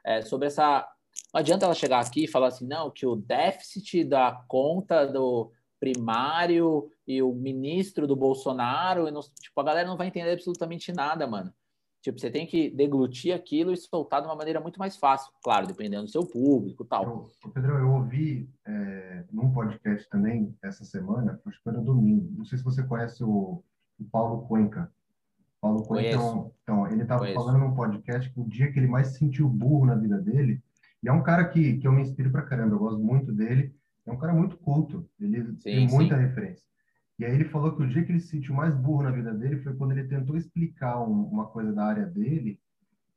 É, sobre essa. Não adianta ela chegar aqui e falar assim, não, que o déficit da conta do primário e o ministro do Bolsonaro, e não... tipo, a galera não vai entender absolutamente nada, mano. Tipo, você tem que deglutir aquilo e soltar de uma maneira muito mais fácil, claro, dependendo do seu público tal. Eu, Pedro, eu ouvi é, num podcast também essa semana, acho que foi no domingo. Não sei se você conhece o, o Paulo Cuenca. Paulo Cuenca, então, então, ele estava falando num podcast que o dia que ele mais se sentiu burro na vida dele, e é um cara que, que eu me inspiro pra caramba, eu gosto muito dele, é um cara muito culto, ele sim, tem muita sim. referência. E aí ele falou que o dia que ele se sentiu mais burro na vida dele foi quando ele tentou explicar um, uma coisa da área dele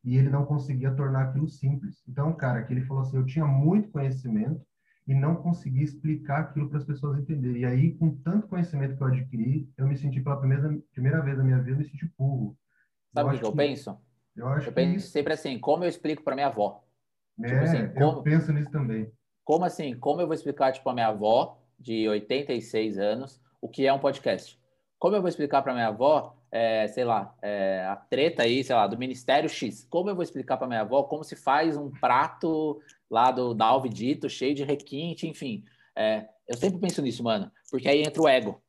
e ele não conseguia tornar aquilo simples. Então, cara, que ele falou assim, eu tinha muito conhecimento e não conseguia explicar aquilo para as pessoas entenderem. E aí, com tanto conhecimento que eu adquiri, eu me senti pela primeira, primeira vez na minha vida, eu me senti burro. Sabe o que eu que, penso? Eu, acho eu penso sempre assim, como eu explico para minha avó? É, tipo assim, como, eu penso nisso também. Como assim? Como eu vou explicar, tipo, a minha avó, de 86 anos, o que é um podcast. Como eu vou explicar para minha avó, é, sei lá, é, a treta aí, sei lá, do Ministério X? Como eu vou explicar para minha avó como se faz um prato lá do da Alvidito, cheio de requinte, enfim. É, eu sempre penso nisso, mano, porque aí entra o ego.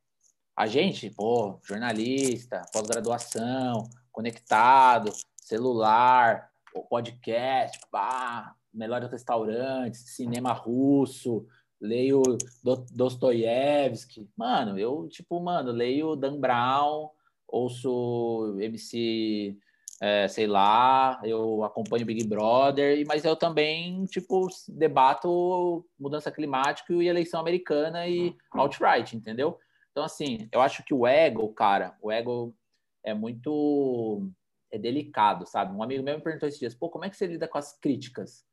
A gente, pô, jornalista, pós-graduação, conectado, celular, podcast, pá, melhores restaurantes, cinema russo, leio Dostoiévski. Mano, eu, tipo, mano, leio Dan Brown, ouço MC, é, sei lá, eu acompanho Big Brother, mas eu também, tipo, debato mudança climática e eleição americana e alt-right, entendeu? Então, assim, eu acho que o ego, cara, o ego é muito é delicado, sabe? Um amigo meu me perguntou esses dias, pô, como é que você lida com as críticas?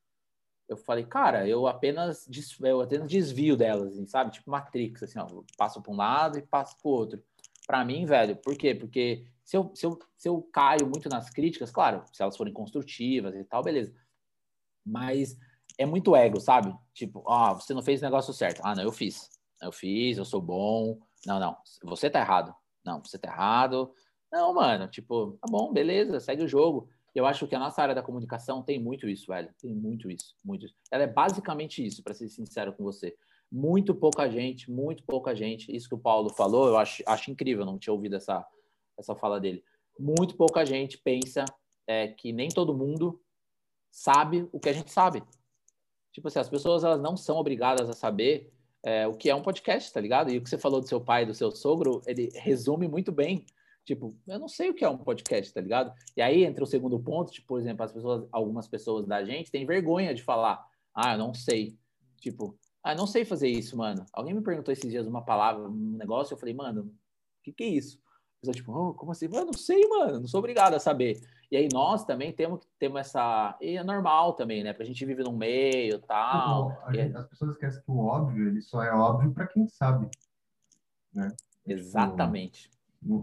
Eu falei, cara, eu apenas, eu apenas desvio delas, assim, sabe? Tipo Matrix, assim, ó, passo para um lado e passo para outro. Para mim, velho, por quê? Porque se eu, se, eu, se eu caio muito nas críticas, claro, se elas forem construtivas e tal, beleza. Mas é muito ego, sabe? Tipo, ah, você não fez o negócio certo. Ah, não, eu fiz. Eu fiz, eu sou bom. Não, não, você tá errado. Não, você tá errado. Não, mano, tipo, tá bom, beleza, segue o jogo. Eu acho que a nossa área da comunicação tem muito isso, velho. Tem muito isso, muito isso. Ela é basicamente isso, para ser sincero com você. Muito pouca gente, muito pouca gente. Isso que o Paulo falou, eu acho, acho incrível, não tinha ouvido essa, essa fala dele. Muito pouca gente pensa é, que nem todo mundo sabe o que a gente sabe. Tipo assim, as pessoas elas não são obrigadas a saber é, o que é um podcast, tá ligado? E o que você falou do seu pai do seu sogro, ele resume muito bem Tipo, eu não sei o que é um podcast, tá ligado? E aí entra o segundo ponto, tipo, por exemplo, as pessoas, algumas pessoas da gente têm vergonha de falar, ah, eu não sei. Tipo, ah, eu não sei fazer isso, mano. Alguém me perguntou esses dias uma palavra, um negócio, eu falei, mano, o que, que é isso? A pessoa, tipo, oh, como assim? Eu não sei, mano, não sou obrigado a saber. E aí nós também temos que ter essa. E é normal também, né? Porque a gente vive num meio tal. Não, gente, as pessoas esquecem que o óbvio, ele só é óbvio para quem sabe. Né? Exatamente.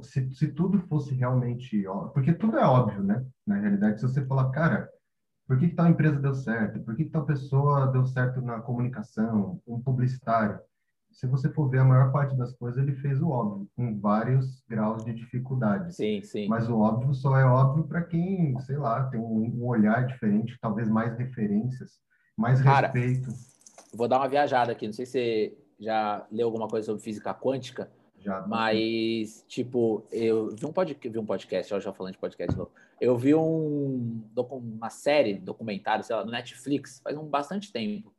Se, se tudo fosse realmente porque tudo é óbvio, né? Na realidade, se você falar, cara, por que, que tal empresa deu certo? Por que, que tal pessoa deu certo na comunicação, um publicitário? se você for ver a maior parte das coisas, ele fez o óbvio, com vários graus de dificuldade. Sim, sim. Mas o óbvio só é óbvio para quem, sei lá, tem um, olhar diferente, talvez mais referências, mais Cara, respeito. Vou dar uma viajada aqui, não sei se você já leu alguma coisa sobre física quântica, já, mas, tipo, eu vi um, pod, vi um podcast, eu já falando de podcast novo. Eu vi um, uma série, documentário, sei lá, no Netflix, faz um bastante tempo,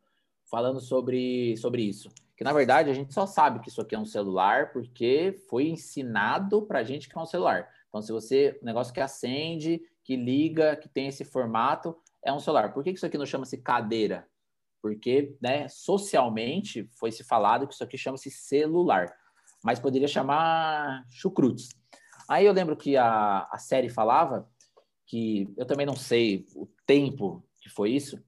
falando sobre, sobre isso. Que, na verdade, a gente só sabe que isso aqui é um celular porque foi ensinado pra gente que é um celular. Então, se você, um negócio que acende, que liga, que tem esse formato, é um celular. Por que isso aqui não chama-se cadeira? Porque, né, socialmente, foi se falado que isso aqui chama-se celular mas poderia chamar chucrutes. Aí eu lembro que a, a série falava que eu também não sei o tempo que foi isso,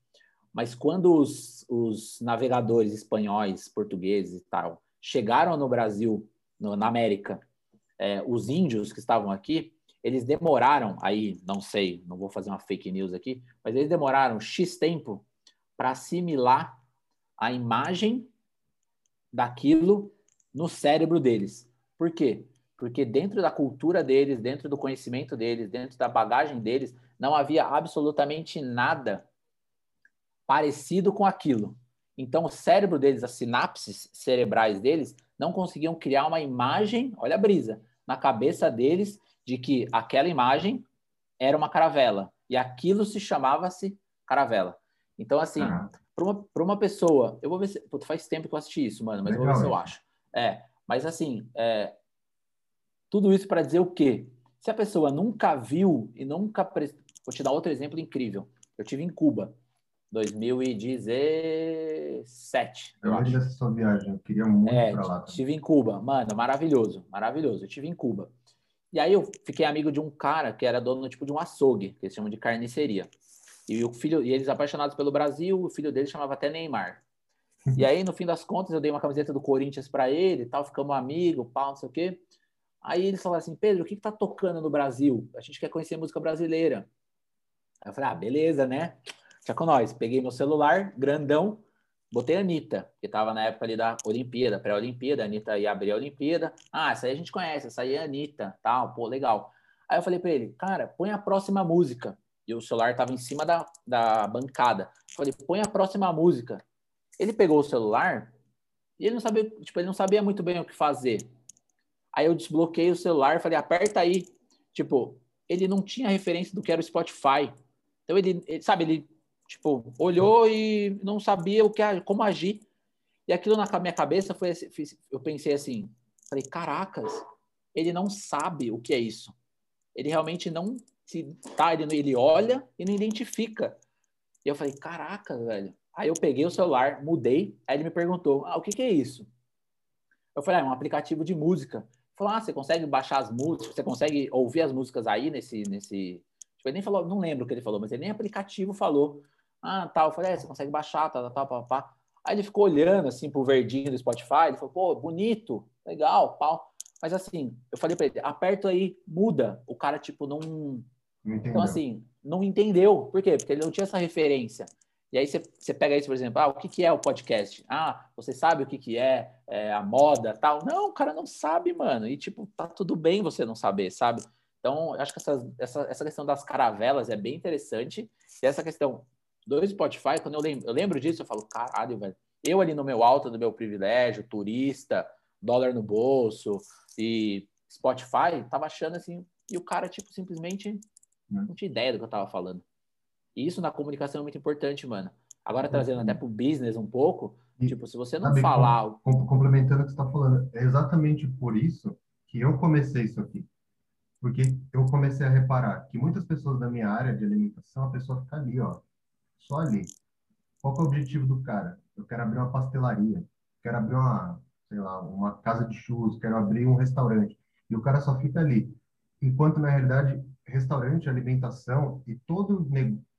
mas quando os, os navegadores espanhóis, portugueses e tal chegaram no Brasil, no, na América, é, os índios que estavam aqui, eles demoraram, aí não sei, não vou fazer uma fake news aqui, mas eles demoraram X tempo para assimilar a imagem daquilo no cérebro deles. Por quê? Porque dentro da cultura deles, dentro do conhecimento deles, dentro da bagagem deles, não havia absolutamente nada parecido com aquilo. Então, o cérebro deles, as sinapses cerebrais deles, não conseguiam criar uma imagem, olha a brisa, na cabeça deles de que aquela imagem era uma caravela e aquilo se chamava-se caravela. Então, assim, ah. para uma, uma pessoa, eu vou ver se. Puta, faz tempo que eu assisti isso, mano, mas Legal, eu vou ver se eu acho. É, mas assim, é, tudo isso para dizer o quê? Se a pessoa nunca viu e nunca. Pre... Vou te dar outro exemplo incrível. Eu tive em Cuba, 2017. Eu lembro dessa sua viagem, eu queria muito é, para lá. Estive em Cuba, mano, maravilhoso, maravilhoso. Eu estive em Cuba. E aí eu fiquei amigo de um cara que era dono tipo de um açougue, que eles chamam de carniceria. E o filho, e eles apaixonados pelo Brasil, o filho dele chamava até Neymar. E aí, no fim das contas, eu dei uma camiseta do Corinthians para ele e tal, ficamos amigos, pau, não sei o quê. Aí eles falaram assim, Pedro, o que, que tá tocando no Brasil? A gente quer conhecer música brasileira. Aí eu falei, ah, beleza, né? Já com nós. Peguei meu celular, grandão, botei a Anitta, que tava na época ali da Olimpíada, pré-Olimpíada, a Anitta ia abrir a Olimpíada. Ah, essa aí a gente conhece, essa aí é a Anitta, tal, pô, legal. Aí eu falei para ele, cara, põe a próxima música. E o celular tava em cima da, da bancada. Eu falei, põe a próxima música. Ele pegou o celular e ele não sabia, tipo, ele não sabia muito bem o que fazer. Aí eu desbloqueei o celular, falei, aperta aí. Tipo, ele não tinha referência do que era o Spotify. Então ele, ele sabe, ele tipo, olhou e não sabia o que como agir. E aquilo na minha cabeça foi eu pensei assim, falei, caracas, ele não sabe o que é isso. Ele realmente não se tá, ele, ele olha e não identifica. E eu falei, caraca, velho. Aí eu peguei o celular, mudei, aí ele me perguntou, ah, o que, que é isso? Eu falei, ah, é um aplicativo de música. Falou, ah, você consegue baixar as músicas, você consegue ouvir as músicas aí nesse... nesse... Tipo, ele nem falou, não lembro o que ele falou, mas ele nem aplicativo falou. Ah, tal. Eu falei, é, você consegue baixar, tal, tal, tal, pá. Aí ele ficou olhando, assim, pro verdinho do Spotify, ele falou, pô, bonito, legal, pau. Mas assim, eu falei para ele, aperta aí, muda. O cara, tipo, não... não então, assim, não entendeu. Por quê? Porque ele não tinha essa referência. E aí você, você pega isso, por exemplo, ah, o que, que é o podcast? Ah, você sabe o que, que é, é a moda tal? Não, o cara não sabe, mano. E, tipo, tá tudo bem você não saber, sabe? Então, acho que essa, essa, essa questão das caravelas é bem interessante. E essa questão do Spotify, quando eu lembro, eu lembro disso, eu falo, caralho, velho. Eu ali no meu alto do meu privilégio, turista, dólar no bolso e Spotify, tava achando assim, e o cara, tipo, simplesmente não tinha ideia do que eu tava falando. E isso na comunicação é muito importante, mano. Agora, trazendo até pro business um pouco, e, tipo, se você não sabe, falar... Complementando o que você está falando, é exatamente por isso que eu comecei isso aqui. Porque eu comecei a reparar que muitas pessoas da minha área de alimentação, a pessoa fica ali, ó, só ali. Qual é o objetivo do cara? Eu quero abrir uma pastelaria, quero abrir uma, sei lá, uma casa de churros, quero abrir um restaurante. E o cara só fica ali. Enquanto, na realidade, restaurante, alimentação e todo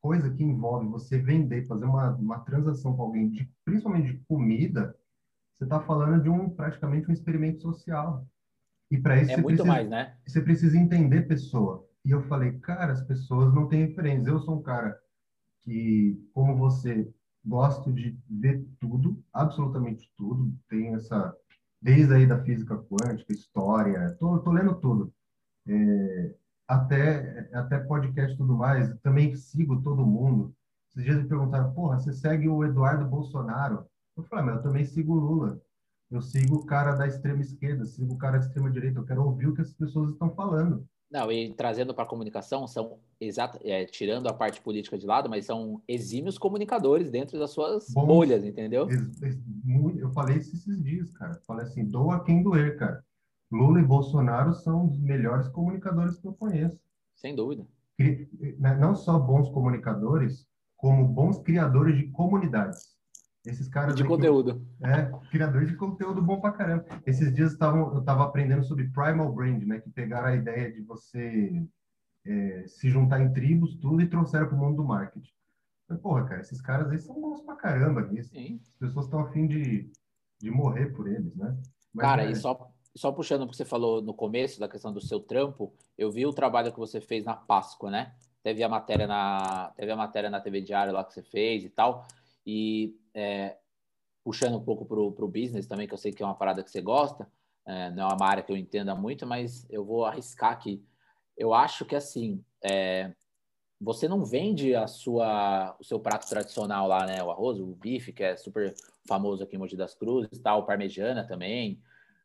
coisa que envolve você vender, fazer uma, uma transação com alguém, de, principalmente de comida, você está falando de um praticamente um experimento social. E para isso é você, muito precisa, mais, né? você precisa entender pessoa. E eu falei, cara, as pessoas não têm referência. Eu sou um cara que, como você, gosto de ver tudo, absolutamente tudo. Tenho essa, desde aí da física quântica, história, tô, tô lendo tudo. É, até, até podcast e tudo mais. Também sigo todo mundo. Esses dias me perguntaram, porra, você segue o Eduardo Bolsonaro? Eu falei, mas eu também sigo o Lula. Eu sigo o cara da extrema esquerda, sigo o cara da extrema direita. Eu quero ouvir o que as pessoas estão falando. Não, e trazendo para a comunicação, são exata, é, tirando a parte política de lado, mas são exímios comunicadores dentro das suas Bom, bolhas, entendeu? Eu falei isso esses dias, cara. Falei assim, doa quem doer, cara. Lula e Bolsonaro são os melhores comunicadores que eu conheço. Sem dúvida. Né, não só bons comunicadores, como bons criadores de comunidades. Esses caras de conteúdo. é, criadores de conteúdo bom pra caramba. Esses dias eu estava aprendendo sobre primal brand, né? Que pegaram a ideia de você é, se juntar em tribos, tudo, e trouxeram para o mundo do marketing. Mas, porra, cara, esses caras aí são bons pra caramba. As pessoas estão afim de, de morrer por eles, né? Mas, cara, é... e só, só puxando o que você falou no começo da questão do seu trampo, eu vi o trabalho que você fez na Páscoa, né? Teve a matéria na, teve a matéria na TV Diário lá que você fez e tal. E é, puxando um pouco para o business também, que eu sei que é uma parada que você gosta, é, não é uma área que eu entenda muito, mas eu vou arriscar aqui. Eu acho que assim, é, você não vende a sua, o seu prato tradicional lá, né? O arroz, o bife, que é super famoso aqui em Mogi das Cruzes, tal, parmejana também.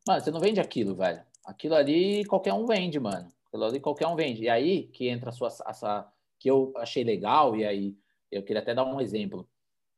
Mano, você não vende aquilo, velho. Aquilo ali qualquer um vende, mano. Aquilo ali qualquer um vende. E aí que entra a sua, essa, que eu achei legal, e aí eu queria até dar um exemplo.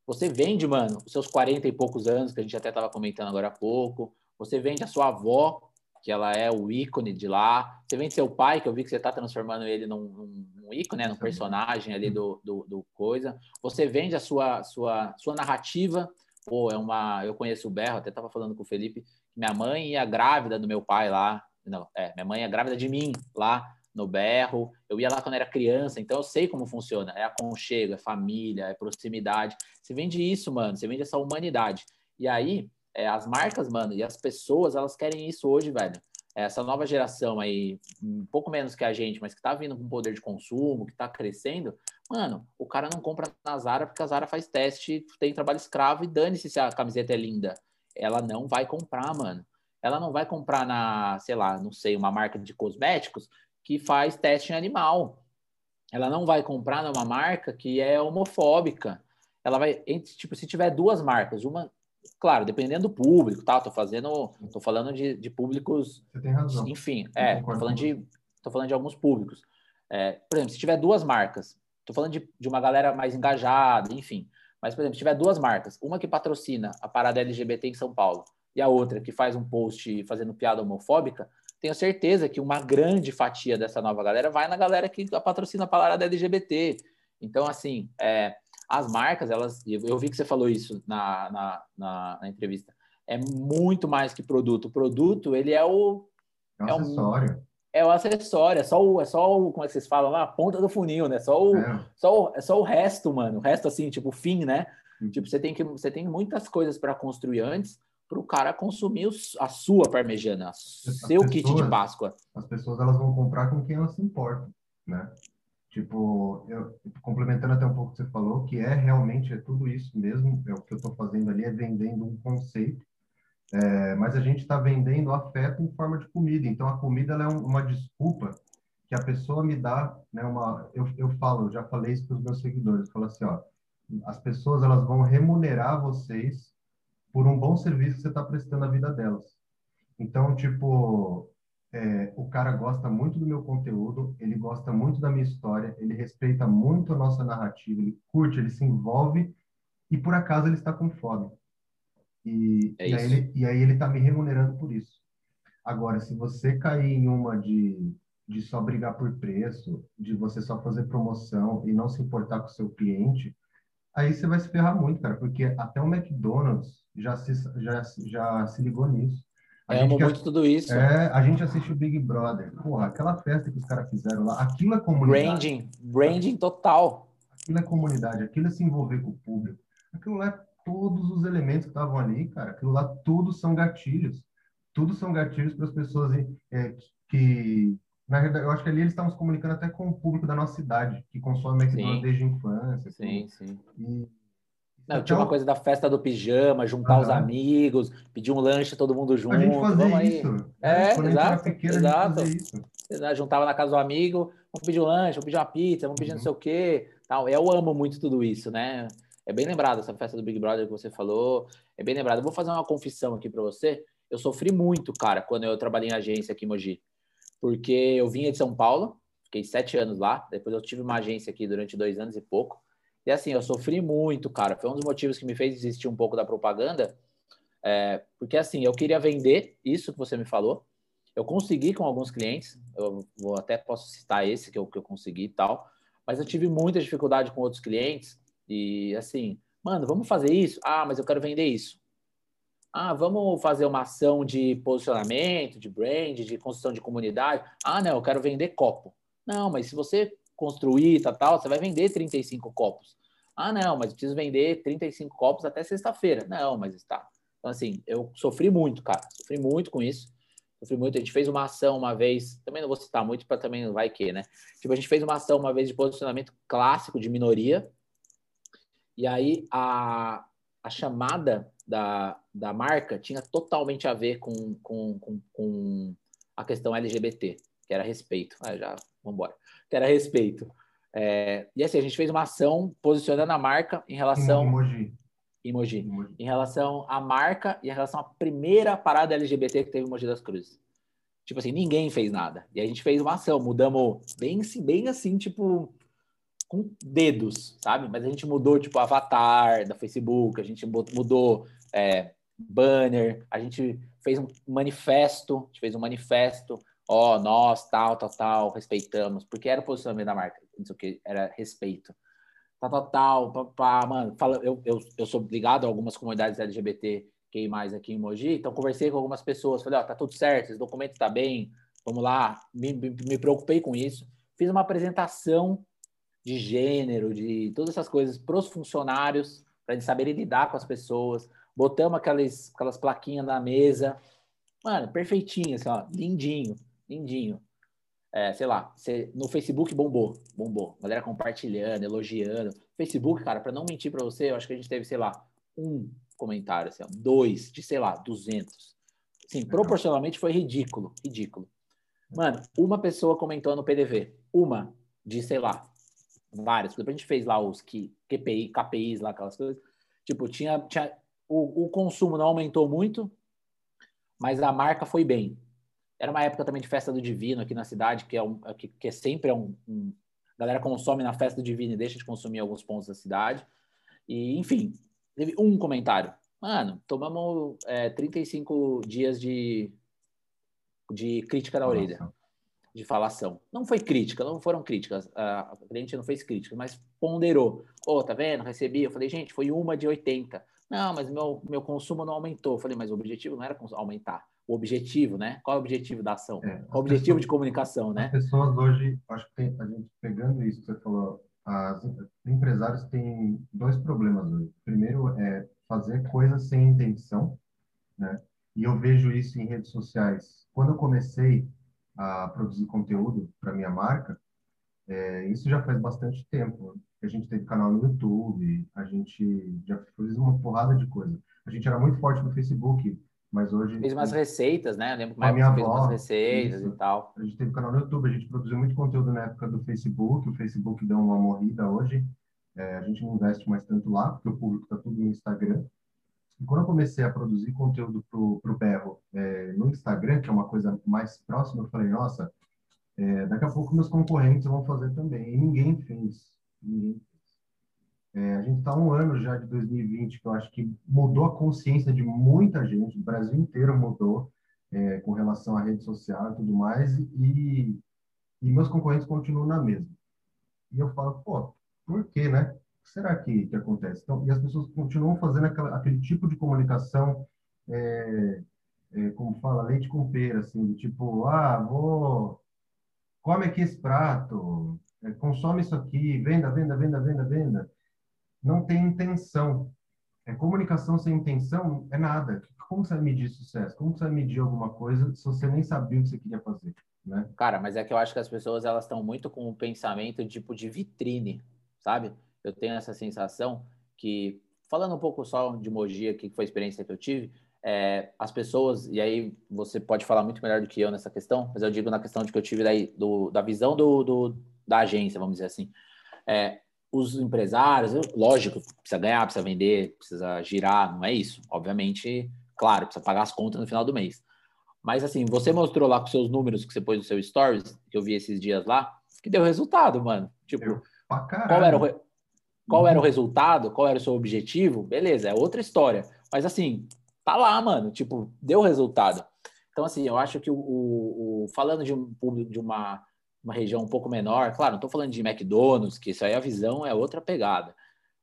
Você vende, mano, os seus 40 e poucos anos, que a gente até estava comentando agora há pouco. Você vende a sua avó, que ela é o ícone de lá. Você vende seu pai, que eu vi que você está transformando ele num, num, ícone, né? num personagem ali do, do, do, coisa. Você vende a sua, sua, sua narrativa. Pô, é uma. Eu conheço o Berro, até estava falando com o Felipe, minha mãe ia grávida do meu pai lá. Não, é, minha mãe é grávida de mim lá no berro. Eu ia lá quando era criança, então eu sei como funciona. É aconchego, é família, é proximidade. Você vende isso, mano. Você vende essa humanidade. E aí, é, as marcas, mano, e as pessoas, elas querem isso hoje, velho. Essa nova geração aí, um pouco menos que a gente, mas que tá vindo com poder de consumo, que tá crescendo, mano, o cara não compra na Zara porque a Zara faz teste, tem trabalho escravo e dane-se se a camiseta é linda. Ela não vai comprar, mano. Ela não vai comprar na, sei lá, não sei, uma marca de cosméticos que faz teste em animal. Ela não vai comprar numa marca que é homofóbica. Ela vai, tipo, se tiver duas marcas, uma, claro, dependendo do público, tá? Tô fazendo, tô falando de, de públicos. Você tem razão. Enfim, é, tô falando de, tô falando de alguns públicos. É, por exemplo, se tiver duas marcas, tô falando de, de uma galera mais engajada, enfim. Mas, por exemplo, se tiver duas marcas, uma que patrocina a parada LGBT em São Paulo e a outra que faz um post fazendo piada homofóbica, tenho certeza que uma grande fatia dessa nova galera vai na galera que patrocina a palavra LGBT. Então, assim, é, as marcas, elas. Eu vi que você falou isso na, na, na, na entrevista. É muito mais que produto. O produto, ele é o. É, um acessório. É o acessório, é só o, é só o, como é que vocês falam lá? A ponta do funil, né? Só o, é. Só o, é só o resto, mano. O resto, assim, tipo, o fim, né? Uhum. Tipo, você tem, que, você tem muitas coisas para construir antes para o cara consumir a sua parmegiana, seu pessoas, kit de Páscoa. As pessoas elas vão comprar com quem elas se importam, né? Tipo, eu, complementando até um pouco o que você falou, que é realmente é tudo isso mesmo, é o que eu estou fazendo ali, é vendendo um conceito, é, mas a gente está vendendo afeto em forma de comida. Então, a comida é uma desculpa que a pessoa me dá, né? Uma, eu, eu falo, eu já falei isso para os meus seguidores, falo assim, ó, as pessoas elas vão remunerar vocês por um bom serviço que você está prestando à vida delas. Então, tipo, é, o cara gosta muito do meu conteúdo, ele gosta muito da minha história, ele respeita muito a nossa narrativa, ele curte, ele se envolve e por acaso ele está com fome. E, é e, aí, ele, e aí ele está me remunerando por isso. Agora, se você cair em uma de, de só brigar por preço, de você só fazer promoção e não se importar com o seu cliente, aí você vai se ferrar muito, cara, porque até o McDonald's já se, já, já se ligou nisso. A gente muito tudo isso. É, a gente assiste o Big Brother. Porra, aquela festa que os caras fizeram lá, aquilo é comunidade. Branding, branding total. Aquilo é comunidade, aquilo é se envolver com o público. Aquilo lá é todos os elementos que estavam ali, cara. Aquilo lá tudo são gatilhos. Tudo são gatilhos para as pessoas é, que, na verdade, eu acho que ali eles estavam se comunicando até com o público da nossa cidade, que consome McDonald's desde a infância. Sim, sim. E Não, tinha uma coisa da festa do pijama, juntar os amigos, pedir um lanche todo mundo junto. A gente fazia vamos aí. isso. É, é exato, pequeno, exato. Isso. Juntava na casa do amigo, vamos pedir um lanche, vamos pedir uma pizza, vamos pedir uhum. não sei o quê. Tal. Eu amo muito tudo isso, né? É bem lembrado essa festa do Big Brother que você falou. É bem lembrado. Eu vou fazer uma confissão aqui para você. Eu sofri muito, cara, quando eu trabalhei em agência aqui em Mogi. Porque eu vinha de São Paulo, fiquei sete anos lá. Depois eu tive uma agência aqui durante dois anos e pouco. E assim, eu sofri muito, cara. Foi um dos motivos que me fez desistir um pouco da propaganda. É, porque assim, eu queria vender isso que você me falou. Eu consegui com alguns clientes. Eu vou até posso citar esse que eu, que eu consegui e tal. Mas eu tive muita dificuldade com outros clientes. E assim, mano, vamos fazer isso? Ah, mas eu quero vender isso. Ah, vamos fazer uma ação de posicionamento, de brand, de construção de comunidade. Ah, não, eu quero vender copo. Não, mas se você construir, tal, tal, você vai vender 35 copos. Ah, não, mas preciso vender 35 copos até sexta-feira. Não, mas está. Então, assim, eu sofri muito, cara. Sofri muito com isso. Sofri muito. A gente fez uma ação uma vez, também não vou citar muito para também não vai que, né? Tipo, a gente fez uma ação uma vez de posicionamento clássico de minoria. E aí a, a chamada da, da marca tinha totalmente a ver com, com, com, com a questão LGBT, que era respeito. Ah, já, vamos embora que era respeito. É, e assim, a gente fez uma ação posicionando a marca em relação. Emoji. Emoji. Emoji. Em relação à marca e em relação à primeira parada LGBT que teve em Mogi das Cruzes. Tipo assim, ninguém fez nada. E a gente fez uma ação, mudamos bem, bem assim, tipo, com dedos, sabe? Mas a gente mudou, tipo, avatar da Facebook, a gente mudou é, banner, a gente fez um manifesto, a gente fez um manifesto ó, oh, nós, tal, tal, tal, respeitamos, porque era o posicionamento da marca, não sei o que, era respeito. Tal, tal, tal, mano, fala, eu, eu, eu sou ligado a algumas comunidades LGBT que mais aqui em Mogi, então conversei com algumas pessoas, falei, ó, oh, tá tudo certo, esse documento tá bem, vamos lá, me, me, me preocupei com isso, fiz uma apresentação de gênero, de todas essas coisas para os funcionários, para eles saberem lidar com as pessoas, botamos aquelas, aquelas plaquinhas na mesa, mano, perfeitinho, assim, ó, lindinho lindinho. É, sei lá, você, no Facebook bombou, bombou. Galera compartilhando, elogiando. Facebook, cara, para não mentir para você, eu acho que a gente teve, sei lá, um comentário, assim, ó, dois de, sei lá, 200. Sim, proporcionalmente foi ridículo, ridículo. Mano, uma pessoa comentou no PDV, uma de, sei lá, várias. Depois a gente fez lá os QPI, KPIs lá, aquelas coisas. Tipo, tinha, tinha o, o consumo não aumentou muito, mas a marca foi bem. Era uma época também de festa do divino aqui na cidade, que é, um, que, que é sempre é um, um, A galera consome na festa do divino e deixa de consumir alguns pontos da cidade. E, enfim, teve um comentário. Mano, tomamos é, 35 dias de, de crítica na orelha. De falação. Não foi crítica, não foram críticas. A cliente não fez crítica, mas ponderou. Ô, oh, tá vendo? Recebi. Eu falei, gente, foi uma de 80. Não, mas meu, meu consumo não aumentou. Eu falei, mas o objetivo não era aumentar o objetivo, né? Qual é o objetivo da ação? É, Qual o objetivo pessoas, de comunicação, né? As pessoas hoje, acho que tem, a gente pegando isso que você falou, as empresários têm dois problemas hoje. Primeiro é fazer coisas sem intenção, né? E eu vejo isso em redes sociais. Quando eu comecei a produzir conteúdo para minha marca, é, isso já faz bastante tempo. A gente teve canal no YouTube, a gente já fez uma porrada de coisa. A gente era muito forte no Facebook, mas hoje. Fez umas receitas, né? Eu lembro que a minha fez avó, umas receitas isso. e tal. A gente teve canal no YouTube, a gente produziu muito conteúdo na época do Facebook. O Facebook deu uma morrida hoje. É, a gente não investe mais tanto lá, porque o público está tudo no Instagram. Quando eu comecei a produzir conteúdo para o Berro é, no Instagram, que é uma coisa mais próxima, eu falei, nossa, é, daqui a pouco meus concorrentes vão fazer também. E ninguém fez. Ninguém é, a gente está um ano já de 2020 que eu acho que mudou a consciência de muita gente, o Brasil inteiro mudou é, com relação à rede social e tudo mais, e, e meus concorrentes continuam na mesma. E eu falo, pô, por quê, né? Será que, que acontece? Então, e as pessoas continuam fazendo aquela, aquele tipo de comunicação, é, é, como fala, leite com pera, assim, tipo, ah, vou, come aqui esse prato, é, consome isso aqui, venda, venda, venda, venda, venda não tem intenção. É, comunicação sem intenção é nada. Como você vai medir sucesso? Como você vai medir alguma coisa se você nem sabia o que você queria fazer? Né? Cara, mas é que eu acho que as pessoas elas estão muito com o pensamento tipo de vitrine, sabe? Eu tenho essa sensação que falando um pouco só de Mogi aqui, que foi a experiência que eu tive, é, as pessoas, e aí você pode falar muito melhor do que eu nessa questão, mas eu digo na questão de que eu tive daí, do, da visão do, do, da agência, vamos dizer assim. É, os empresários, lógico, precisa ganhar, precisa vender, precisa girar, não é isso. Obviamente, claro, precisa pagar as contas no final do mês. Mas assim, você mostrou lá com seus números que você pôs no seu stories, que eu vi esses dias lá, que deu resultado, mano. Tipo, qual era, o, qual era o resultado? Qual era o seu objetivo? Beleza, é outra história. Mas assim, tá lá, mano. Tipo, deu resultado. Então, assim, eu acho que o, o, o falando de um público, de uma uma região um pouco menor, claro, não estou falando de McDonald's, que isso aí a visão é outra pegada.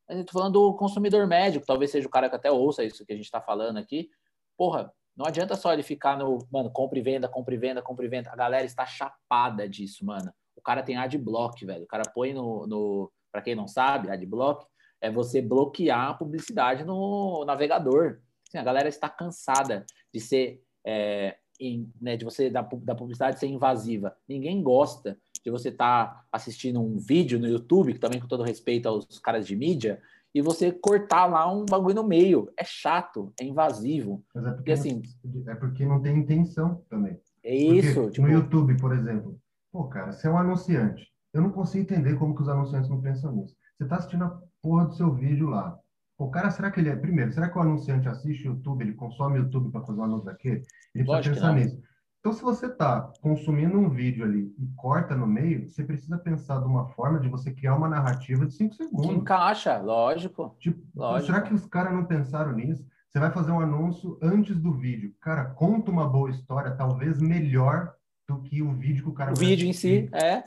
Mas estou falando do consumidor médio, que talvez seja o cara que até ouça isso que a gente está falando aqui. Porra, não adianta só ele ficar no, mano, compra e venda, compra e venda, compra e venda. A galera está chapada disso, mano. O cara tem adblock, velho. O cara põe no, no para quem não sabe, adblock é você bloquear a publicidade no navegador. Assim, a galera está cansada de ser é, em, né, de você da, da publicidade ser invasiva. Ninguém gosta de você estar tá assistindo um vídeo no YouTube, que também com todo respeito aos caras de mídia, e você cortar lá um bagulho no meio. É chato, é invasivo. Mas é porque, assim, é porque não tem intenção também. É isso. Tipo... No YouTube, por exemplo, pô, cara, você é um anunciante. Eu não consigo entender como que os anunciantes não pensam nisso. Você está assistindo a porra do seu vídeo lá. O cara, será que ele é. Primeiro, será que o anunciante assiste YouTube, ele consome YouTube para fazer um anúncio daquele? Ele precisa pensar nisso. Então, se você está consumindo um vídeo ali e corta no meio, você precisa pensar de uma forma de você criar uma narrativa de cinco segundos. Que encaixa, lógico. Tipo, lógico. será que os caras não pensaram nisso? Você vai fazer um anúncio antes do vídeo. Cara, conta uma boa história, talvez melhor do que o vídeo que o cara O vídeo em si, é.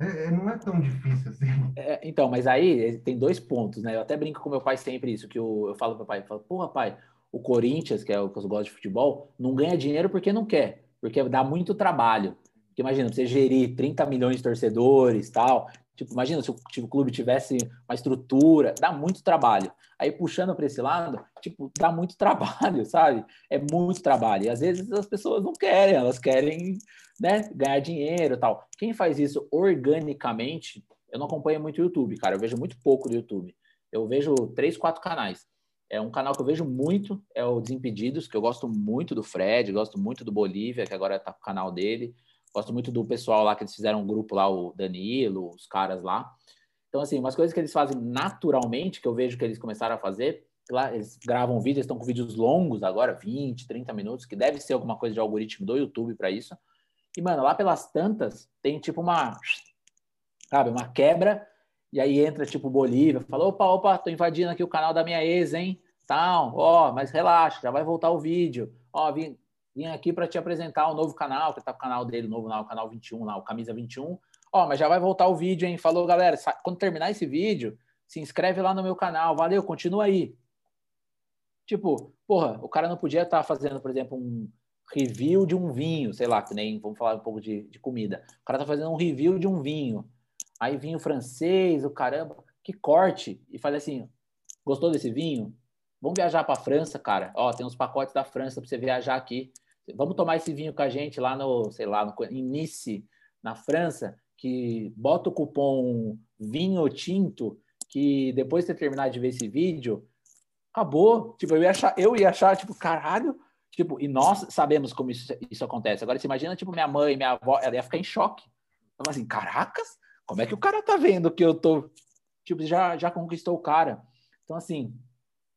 É, é, não é tão difícil assim. É, então, mas aí tem dois pontos, né? Eu até brinco com meu pai sempre isso, que eu, eu falo pro pai, eu falo, porra, pai, o Corinthians, que é o que eu gosto de futebol, não ganha dinheiro porque não quer, porque dá muito trabalho. Porque imagina, você gerir 30 milhões de torcedores tal. Tipo, imagina se o, se o clube tivesse uma estrutura, dá muito trabalho. Aí puxando para esse lado, tipo, dá muito trabalho, sabe? É muito trabalho. E às vezes as pessoas não querem, elas querem né, ganhar dinheiro tal. Quem faz isso organicamente, eu não acompanho muito o YouTube, cara. Eu vejo muito pouco do YouTube. Eu vejo três, quatro canais. É um canal que eu vejo muito, é o Desimpedidos, que eu gosto muito do Fred, gosto muito do Bolívia, que agora tá com o canal dele. Gosto muito do pessoal lá que eles fizeram um grupo lá, o Danilo, os caras lá. Então, assim, umas coisas que eles fazem naturalmente, que eu vejo que eles começaram a fazer, lá, eles gravam vídeos, estão com vídeos longos agora, 20, 30 minutos, que deve ser alguma coisa de algoritmo do YouTube para isso. E, mano, lá pelas tantas, tem tipo uma, sabe, uma quebra, e aí entra tipo Bolívia, fala, opa, opa, tô invadindo aqui o canal da minha ex, hein? Tal, ó, mas relaxa, já vai voltar o vídeo. Ó, vim, vim aqui para te apresentar o novo canal, que tá o canal dele novo lá, o canal 21, lá, o Camisa 21. Ó, mas já vai voltar o vídeo, hein? Falou, galera, quando terminar esse vídeo, se inscreve lá no meu canal, valeu, continua aí. Tipo, porra, o cara não podia estar tá fazendo, por exemplo, um, review de um vinho, sei lá, que nem vamos falar um pouco de, de comida. O cara tá fazendo um review de um vinho. Aí vinho francês, o caramba, que corte e faz assim: gostou desse vinho? Vamos viajar para França, cara. Ó, tem uns pacotes da França para você viajar aqui. Vamos tomar esse vinho com a gente lá no, sei lá, no, em Nice, na França, que bota o cupom vinho tinto, que depois de terminar de ver esse vídeo, acabou. Tipo, eu ia achar, eu ia achar tipo, caralho, Tipo, e nós sabemos como isso, isso acontece. Agora, você imagina, tipo, minha mãe, minha avó, ela ia ficar em choque. Ela assim, caracas, como é que o cara tá vendo que eu tô... Tipo, já, já conquistou o cara. Então, assim,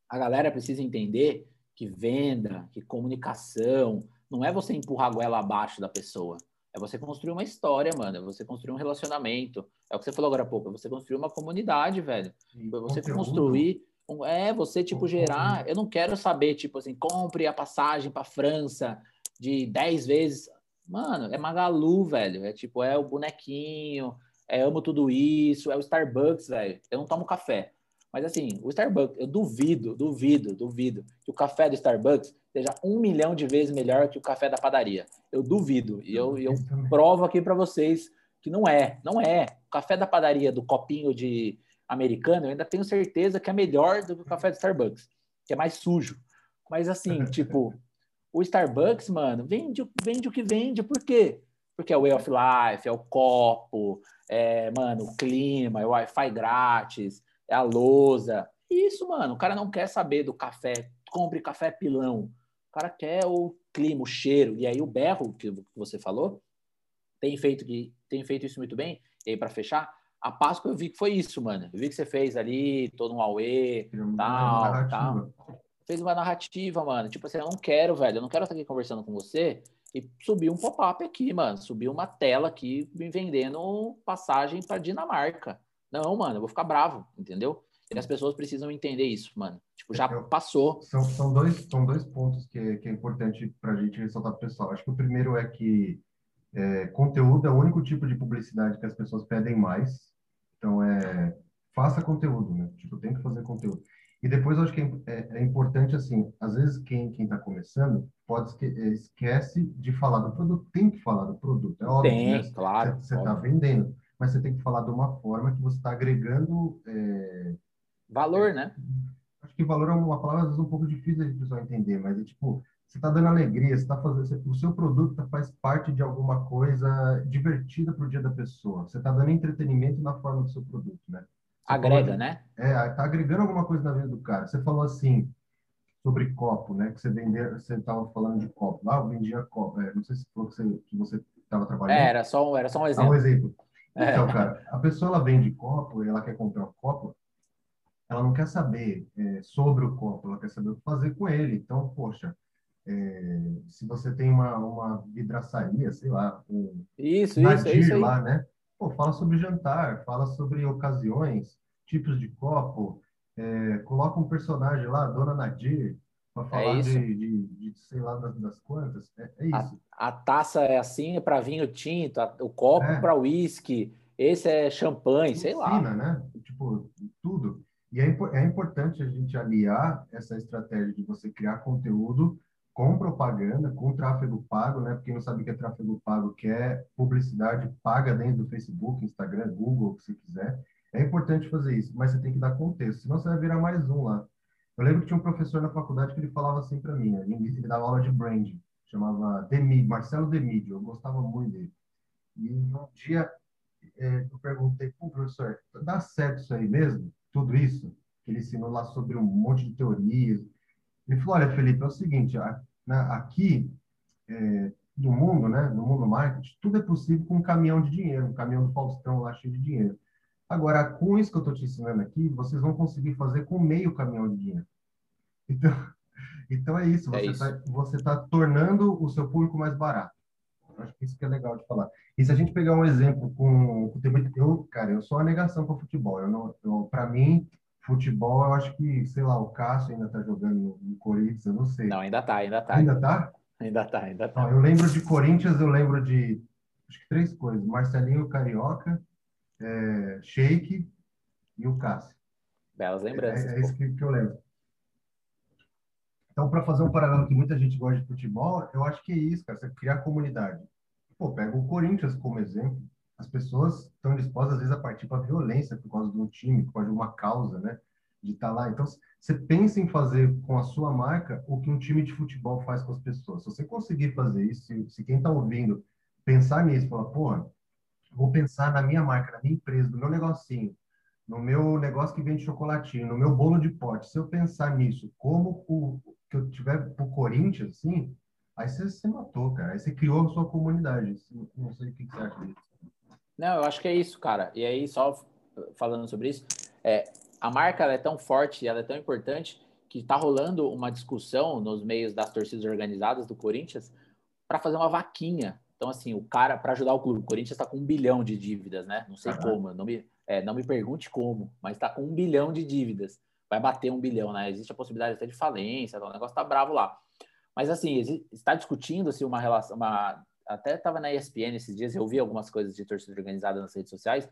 a galera precisa entender que venda, que comunicação, não é você empurrar a goela abaixo da pessoa. É você construir uma história, mano. É você construir um relacionamento. É o que você falou agora há pouco. É você construir uma comunidade, velho. É você construir é, você, tipo, gerar. Eu não quero saber, tipo assim, compre a passagem para França de 10 vezes. Mano, é Magalu, velho. É tipo, é o bonequinho, é amo tudo isso, é o Starbucks, velho. Eu não tomo café. Mas assim, o Starbucks, eu duvido, duvido, duvido que o café do Starbucks seja um milhão de vezes melhor que o café da padaria. Eu duvido. E eu, eu provo aqui para vocês que não é, não é. O café da padaria, do copinho de americano, eu ainda tenho certeza que é melhor do que o café do Starbucks, que é mais sujo. Mas assim, tipo, o Starbucks, mano, vende, vende o que vende, por quê? Porque é o Way of Life, é o copo, é, mano, o clima, é o Wi-Fi grátis, é a lousa. Isso, mano. O cara não quer saber do café. Compre café pilão. O cara quer o clima, o cheiro. E aí o berro que você falou tem feito, que, tem feito isso muito bem. E aí, para fechar, a Páscoa eu vi que foi isso, mano. Eu vi que você fez ali todo um auê, tal, tal. Fez uma narrativa, mano. Tipo assim, eu não quero, velho. Eu não quero estar aqui conversando com você e subir um pop-up aqui, mano. Subir uma tela aqui me vendendo passagem para Dinamarca. Não, mano, eu vou ficar bravo, entendeu? E as pessoas precisam entender isso, mano. Tipo, já passou. São, são, dois, são dois pontos que, que é importante para a gente ressaltar pro pessoal. Acho que o primeiro é que é, conteúdo é o único tipo de publicidade que as pessoas pedem mais. Então, é, faça conteúdo, né? Tipo, tem que fazer conteúdo. E depois, acho que é, é, é importante, assim, às vezes quem quem está começando pode esque é, esquece de falar do produto, tem que falar do produto, é óbvio. Tem, né? claro. Você está vendendo, mas você tem que falar de uma forma que você está agregando... É, valor, é, né? Acho que valor é uma palavra, às vezes, um pouco difícil de pessoal entender, mas é tipo, você está dando alegria, você está fazendo, o seu produto tá, faz parte de alguma coisa divertida para o dia da pessoa. Você está dando entretenimento na forma do seu produto, né? Você Agrega, de, né? É, está agregando alguma coisa na vida do cara. Você falou assim sobre copo, né? Que você vendeu, você estava falando de copo. Lá ah, eu vendia copo. É, não sei se falou que você você estava trabalhando. É, era só um, era só um exemplo. Um exemplo. É. Então, cara, a pessoa ela vende copo e ela quer comprar um copo, ela não quer saber é, sobre o copo, ela quer saber o que fazer com ele. Então, poxa, é, se você tem uma, uma vidraçaria, sei lá, um isso, isso, é isso lá, né? Pô, fala sobre jantar, fala sobre ocasiões, tipos de copo, é, coloca um personagem lá, Dona Nadir, para é falar de, de, de, sei lá das, das quantas. É, é isso. A, a, taça é assim, é para vinho tinto, a, o copo é. para uísque, esse é champanhe, sei lá. né? Tipo, tudo. E é, é importante a gente aliar essa estratégia de você criar conteúdo com propaganda, com tráfego pago, né? Porque não sabe o que é tráfego pago, que é publicidade paga dentro do Facebook, Instagram, Google, o que você quiser. É importante fazer isso, mas você tem que dar contexto, senão você vai virar mais um lá. Eu lembro que tinha um professor na faculdade que ele falava assim para mim, ele, ele dava aula de branding, chamava Demid, Marcelo Demid, eu gostava muito dele. E um dia é, eu perguntei, pô, professor, dá certo isso aí mesmo? Tudo isso? Que ele ensinou lá sobre um monte de teorias, ele falou, olha, Felipe, é o seguinte, aqui é, no mundo, né, no mundo marketing, tudo é possível com um caminhão de dinheiro, um caminhão do Faustão lá cheio de dinheiro. Agora, com isso que eu estou te ensinando aqui, vocês vão conseguir fazer com meio caminhão de dinheiro. Então, então é isso, é você é está tá tornando o seu público mais barato. Eu acho que isso que é legal de falar. E se a gente pegar um exemplo com, com eu, cara, eu sou uma negação para futebol. Eu não, para mim, Futebol, eu acho que, sei lá, o Cássio ainda tá jogando no Corinthians, eu não sei. Não, ainda tá, ainda tá. Ainda tá? Ainda tá, ainda tá. eu lembro de Corinthians, eu lembro de acho que três coisas: Marcelinho Carioca, é, Sheik e o Cássio. Belas lembranças. É, é isso que, que eu lembro. Então, para fazer um paralelo que muita gente gosta de futebol, eu acho que é isso, cara, você criar comunidade. Pô, pega o Corinthians como exemplo as pessoas estão dispostas, às vezes, a partir para violência por causa de um time, por causa de uma causa, né? De estar tá lá. Então, você pensa em fazer com a sua marca o que um time de futebol faz com as pessoas. Se você conseguir fazer isso, se, se quem está ouvindo pensar nisso, falar, porra, vou pensar na minha marca, na minha empresa, no meu negocinho, no meu negócio que vende chocolatinho, no meu bolo de pote, se eu pensar nisso, como o que eu tiver pro Corinthians, assim, aí você se matou, cara. Aí você criou a sua comunidade. Não sei o que você acha disso. Não, eu acho que é isso, cara. E aí, só falando sobre isso, é, a marca é tão forte, ela é tão importante, que está rolando uma discussão nos meios das torcidas organizadas do Corinthians para fazer uma vaquinha. Então, assim, o cara, para ajudar o clube, o Corinthians está com um bilhão de dívidas, né? Não sei uhum. como, não me, é, não me pergunte como, mas está com um bilhão de dívidas. Vai bater um bilhão, né? Existe a possibilidade até de falência, o negócio está bravo lá. Mas, assim, está discutindo se uma relação, uma até estava na ESPN esses dias, eu vi algumas coisas de torcida organizada nas redes sociais,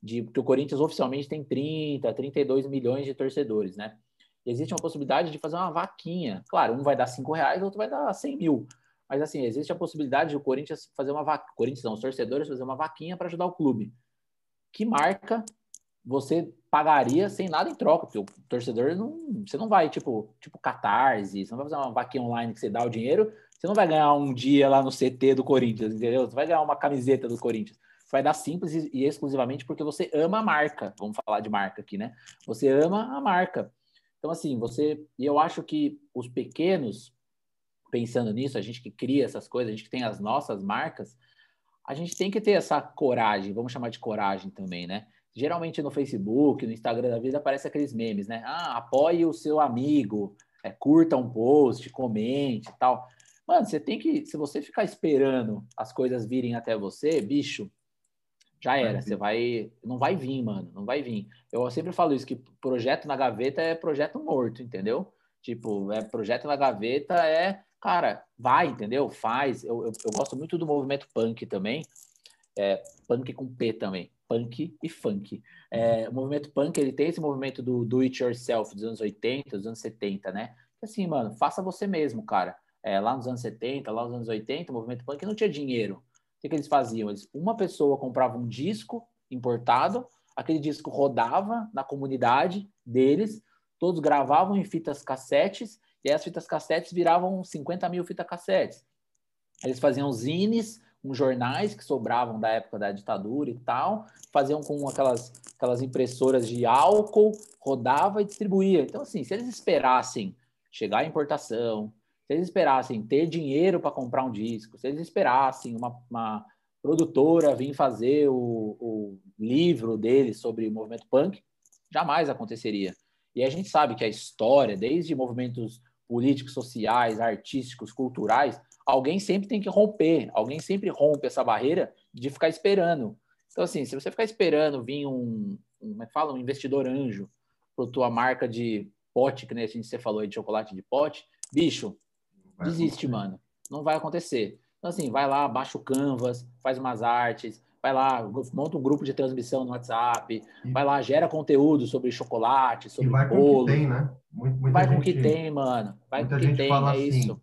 de que o Corinthians oficialmente tem 30, 32 milhões de torcedores, né? E existe uma possibilidade de fazer uma vaquinha. Claro, um vai dar 5 reais, outro vai dar 100 mil. Mas assim, existe a possibilidade de o Corinthians fazer uma vaquinha. Corinthians não, os torcedores fazer uma vaquinha para ajudar o clube. Que marca você pagaria sem nada em troca? Porque o torcedor não. Você não vai, tipo, tipo Catarse, você não vai fazer uma vaquinha online que você dá o dinheiro, Você não vai ganhar um dia lá no CT do Corinthians, entendeu? Você vai ganhar uma camiseta do Corinthians. Você vai dar simples e exclusivamente porque você ama a marca. Vamos falar de marca aqui, né? Você ama a marca. Então, assim, você. E eu acho que os pequenos, pensando nisso, a gente que cria essas coisas, a gente que tem as nossas marcas, a gente tem que ter essa coragem, vamos chamar de coragem também, né? Geralmente no Facebook, no Instagram da vida, aparece aqueles memes, né? Ah, apoie o seu amigo, é, curta um post, comente e tal. Mano, você tem que. Se você ficar esperando as coisas virem até você, bicho, já era. Você vai. Não vai vir, mano. Não vai vir. Eu sempre falo isso, que projeto na gaveta é projeto morto, entendeu? Tipo, é projeto na gaveta é. Cara, vai, entendeu? Faz. Eu, eu, eu gosto muito do movimento punk também. É, punk com P também punk e funk. É, o movimento punk, ele tem esse movimento do do it yourself dos anos 80, dos anos 70, né? Assim, mano, faça você mesmo, cara. É, lá nos anos 70, lá nos anos 80, o movimento punk não tinha dinheiro. O que, que eles faziam? Eles, uma pessoa comprava um disco importado, aquele disco rodava na comunidade deles, todos gravavam em fitas cassetes, e as fitas cassetes viravam 50 mil fitas cassetes. Eles faziam zines uns jornais que sobravam da época da ditadura e tal, faziam com aquelas, aquelas impressoras de álcool, rodava e distribuía. Então, assim, se eles esperassem chegar a importação, se eles esperassem ter dinheiro para comprar um disco, se eles esperassem uma, uma produtora vir fazer o, o livro deles sobre o movimento punk, jamais aconteceria. E a gente sabe que a história, desde movimentos políticos, sociais, artísticos, culturais, alguém sempre tem que romper, alguém sempre rompe essa barreira de ficar esperando. Então, assim, se você ficar esperando vir um, um como é que fala, um investidor anjo para tua marca de pote, que nem a gente você falou aí de chocolate de pote, bicho, desiste, mano. Não vai acontecer. Então, assim, vai lá, baixa o Canvas, faz umas artes, vai lá, monta um grupo de transmissão no WhatsApp, e... vai lá, gera conteúdo sobre chocolate, sobre e vai bolo. Com que tem, né? Muita vai gente, com o que tem, mano. Vai com o que tem, é assim, isso.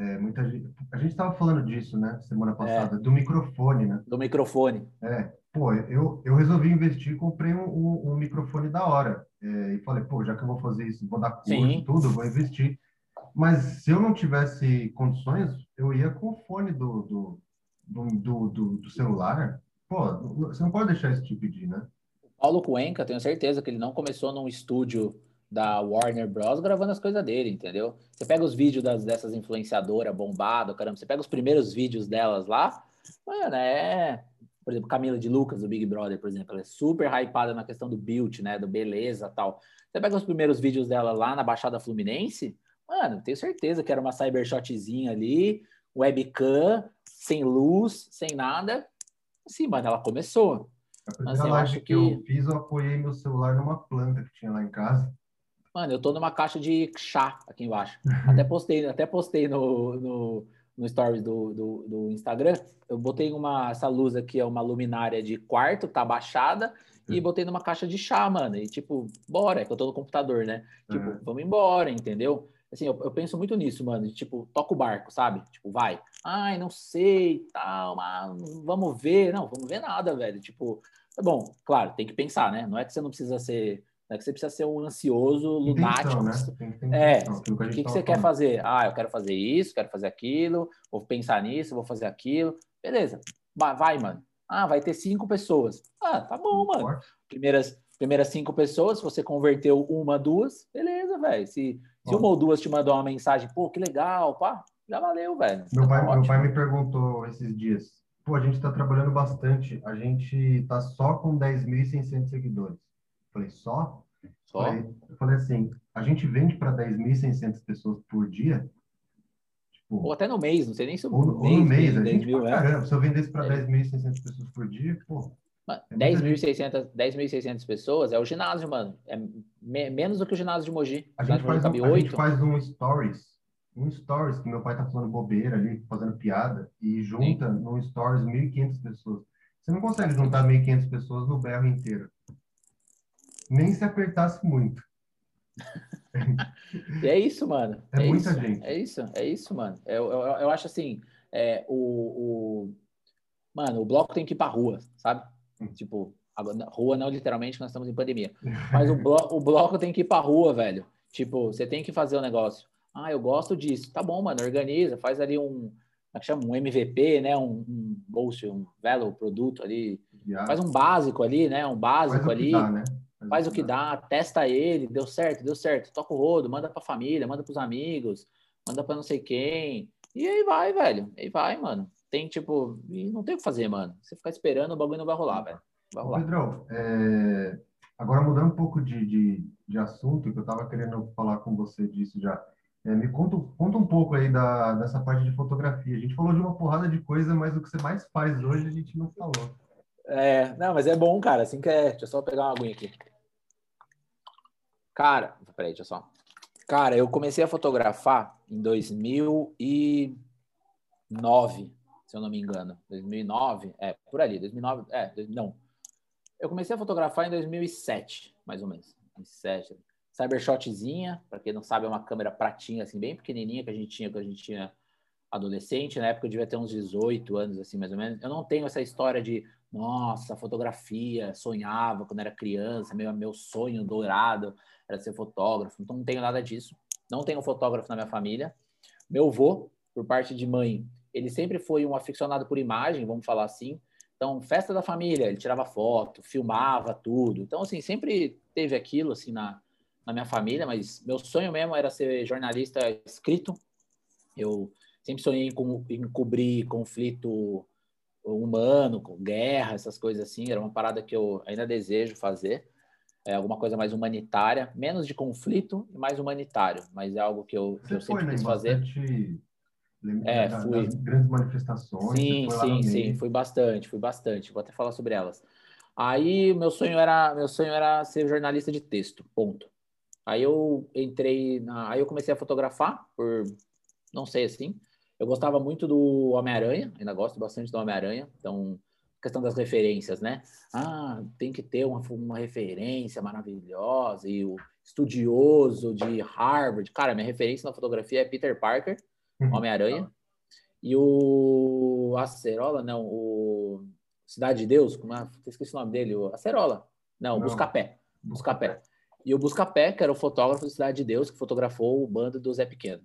É, muita gente, a gente estava falando disso, né, semana passada, é. do microfone, né? Do microfone. É, pô, eu, eu resolvi investir, comprei um, um, um microfone da hora. É, e falei, pô, já que eu vou fazer isso, vou dar curso, Sim. tudo, vou investir. Mas se eu não tivesse condições, eu ia com o fone do, do, do, do, do, celular. Pô, você não pode deixar isso te pedir, né? Paulo Cuenca, tenho certeza que ele não começou num estúdio da Warner Bros. gravando as coisas dele, entendeu? Você pega os vídeos das, dessas influenciadoras bombado, caramba, você pega os primeiros vídeos delas lá, mano, é. Por exemplo, Camila de Lucas, do Big Brother, por exemplo, ela é super hypada na questão do build, né? Do beleza tal. Você pega os primeiros vídeos dela lá na Baixada Fluminense, mano, tenho certeza que era uma cybershotzinha ali, webcam, sem luz, sem nada. Assim, mano, ela começou. A primeira assim, live que, que eu fiz, eu apoiei meu celular numa planta que tinha lá em casa. Mano, eu tô numa caixa de chá aqui embaixo. Até postei, até postei no, no, no stories do, do, do, Instagram. Eu botei uma, essa luz aqui, é uma luminária de quarto, tá baixada, e uhum. botei numa caixa de chá, mano. E tipo, bora, é que eu tô no computador, né? Tipo, uhum. vamos embora, entendeu? Assim, eu, eu, penso muito nisso, mano. De, tipo, toca o barco, sabe? Tipo, vai. Ai, não sei, tal, mas vamos ver. Não, vamos ver nada, velho. Tipo, tá bom, claro, tem que pensar, né? Não é que você não precisa ser é que você precisa ser um ansioso, lunático. Né? É, o que, que, que você quer fazer? Ah, eu quero fazer isso, quero fazer aquilo, vou pensar nisso, vou fazer aquilo. Beleza, vai, mano. Ah, vai ter cinco pessoas. Ah, tá bom, mano. Primeiras, primeiras cinco pessoas, se você converteu uma, duas, beleza, velho. Se, se uma ou duas te mandou uma mensagem, pô, que legal, pá, já valeu, velho. Meu, tá pai, meu pai me perguntou esses dias, pô, a gente está trabalhando bastante, a gente tá só com 10.600 seguidores. Falei, só? Só? Falei, eu falei assim, a gente vende para 10.600 pessoas por dia? Tipo, ou até no mês, não sei nem se ou, mês. Ou no mês, a gente, mil, é. caramba, se eu vendesse para é. 10.600 pessoas por dia, pô... 10.600 10 pessoas é o ginásio, mano. É me, menos do que o ginásio de Mogi. A, gente faz, um, a gente faz um stories, um stories que meu pai tá falando bobeira ali, fazendo piada, e junta Sim. no stories 1.500 pessoas. Você não consegue juntar 1.500 pessoas no berro inteiro nem se apertasse muito. é isso, mano. É, é muita isso, gente. É isso, é isso, mano. Eu, eu, eu acho assim, é, o, o, Mano, o bloco tem que ir pra rua, sabe? Hum. Tipo, rua não literalmente, nós estamos em pandemia. Mas o, blo o bloco tem que ir pra rua, velho. Tipo, você tem que fazer o negócio. Ah, eu gosto disso. Tá bom, mano, organiza, faz ali um, como é que chama? Um MVP, né? Um, um bolso, um value produto ali. Yeah. Faz um básico ali, né? Um básico ali. Dá, né? Faz, o que dá. dá, testa ele, deu certo, deu certo. Toca o rodo, manda pra família, manda pros amigos, manda pra não sei quem. E aí vai, velho. Aí vai, mano. Tem tipo, e não tem o que fazer, mano. Você ficar esperando, o bagulho não vai rolar, velho. Vai rolar. Pedrão, é... agora mudando um pouco de, de, de assunto, que eu tava querendo falar com você disso já. É, me conta, conta um pouco aí da, dessa parte de fotografia. A gente falou de uma porrada de coisa, mas o que você mais faz hoje a gente não falou. É, não, mas é bom, cara. Assim que é. Deixa eu só pegar uma aguinha aqui. Cara, peraí, deixa eu só. Cara, eu comecei a fotografar em 2009, se eu não me engano. 2009, é, por ali, 2009, é, não. Eu comecei a fotografar em 2007, mais ou menos. 2007, Cybershotzinha, para quem não sabe, é uma câmera pratinha, assim, bem pequenininha que a gente tinha quando a gente tinha adolescente. Na época eu devia ter uns 18 anos, assim, mais ou menos. Eu não tenho essa história de, nossa, fotografia, sonhava quando era criança, meu, meu sonho dourado era ser fotógrafo. Então não tenho nada disso. Não tenho fotógrafo na minha família. Meu avô, por parte de mãe, ele sempre foi um aficionado por imagem, vamos falar assim. Então, festa da família, ele tirava foto, filmava tudo. Então, assim, sempre teve aquilo, assim, na, na minha família, mas meu sonho mesmo era ser jornalista escrito. Eu sempre sonhei em, em cobrir conflito humano, com guerra, essas coisas assim. Era uma parada que eu ainda desejo fazer. É alguma coisa mais humanitária, menos de conflito e mais humanitário, mas é algo que eu, que eu sempre foi, né, quis fazer. Bastante... É, fui. grandes manifestações. Sim, sim, sim, fui bastante, fui bastante. Vou até falar sobre elas. Aí meu sonho era, meu sonho era ser jornalista de texto, ponto. Aí eu entrei na, aí eu comecei a fotografar por não sei assim. Eu gostava muito do Homem-Aranha, ainda gosto bastante do Homem-Aranha, então questão das referências, né? Ah, tem que ter uma, uma referência maravilhosa e o estudioso de Harvard. Cara, minha referência na fotografia é Peter Parker, uhum. Homem-Aranha, e o Acerola, não, o Cidade de Deus, como é? esqueci o nome dele, o Acerola. Não, não. Buscapé. Buscapé. E o Buscapé, que era o fotógrafo da Cidade de Deus, que fotografou o bando do Zé Pequeno.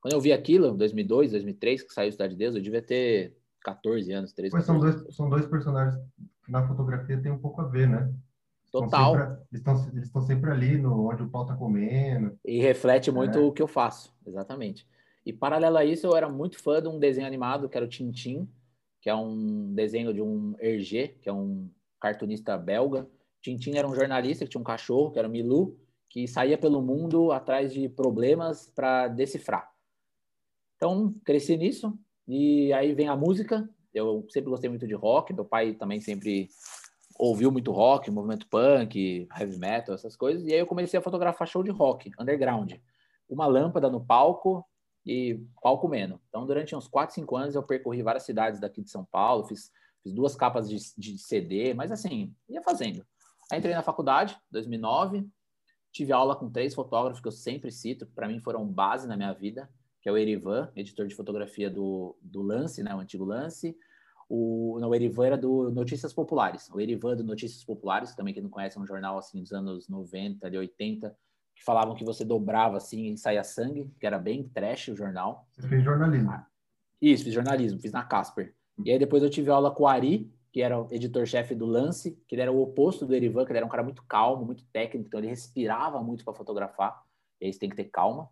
Quando eu vi aquilo, em 2002, 2003, que saiu Cidade de Deus, eu devia ter 14 anos, 13 Mas são dois, são dois personagens que na fotografia tem um pouco a ver, né? Total. Estão sempre, eles estão sempre ali no, onde o pau tá comendo. E reflete muito é. o que eu faço, exatamente. E paralelo a isso, eu era muito fã de um desenho animado que era o Tintin, que é um desenho de um Hergé, que é um cartunista belga, Tintin era um jornalista que tinha um cachorro, que era o Milu, que saía pelo mundo atrás de problemas para decifrar. Então, cresci nisso. E aí vem a música. Eu sempre gostei muito de rock. Meu pai também sempre ouviu muito rock, movimento punk, heavy metal, essas coisas. E aí eu comecei a fotografar show de rock, underground. Uma lâmpada no palco e palco menos. Então, durante uns 4, 5 anos, eu percorri várias cidades daqui de São Paulo, fiz, fiz duas capas de, de CD, mas assim, ia fazendo. Aí entrei na faculdade, 2009, tive aula com três fotógrafos que eu sempre cito, que para mim foram base na minha vida, que é o Erivan, editor de fotografia do, do Lance, né, o antigo Lance. O, não, o Erivan era do Notícias Populares. O Erivan do Notícias Populares, também quem não conhece, é um jornal assim dos anos 90, de 80, que falavam que você dobrava assim e saía sangue, que era bem trash o jornal. Você fez jornalismo? Ah, isso, fiz jornalismo, fiz na Casper. E aí depois eu tive aula com o Ari, que era o editor-chefe do Lance, que ele era o oposto do Erivan, que ele era um cara muito calmo, muito técnico, então ele respirava muito para fotografar, e aí você tem que ter calma.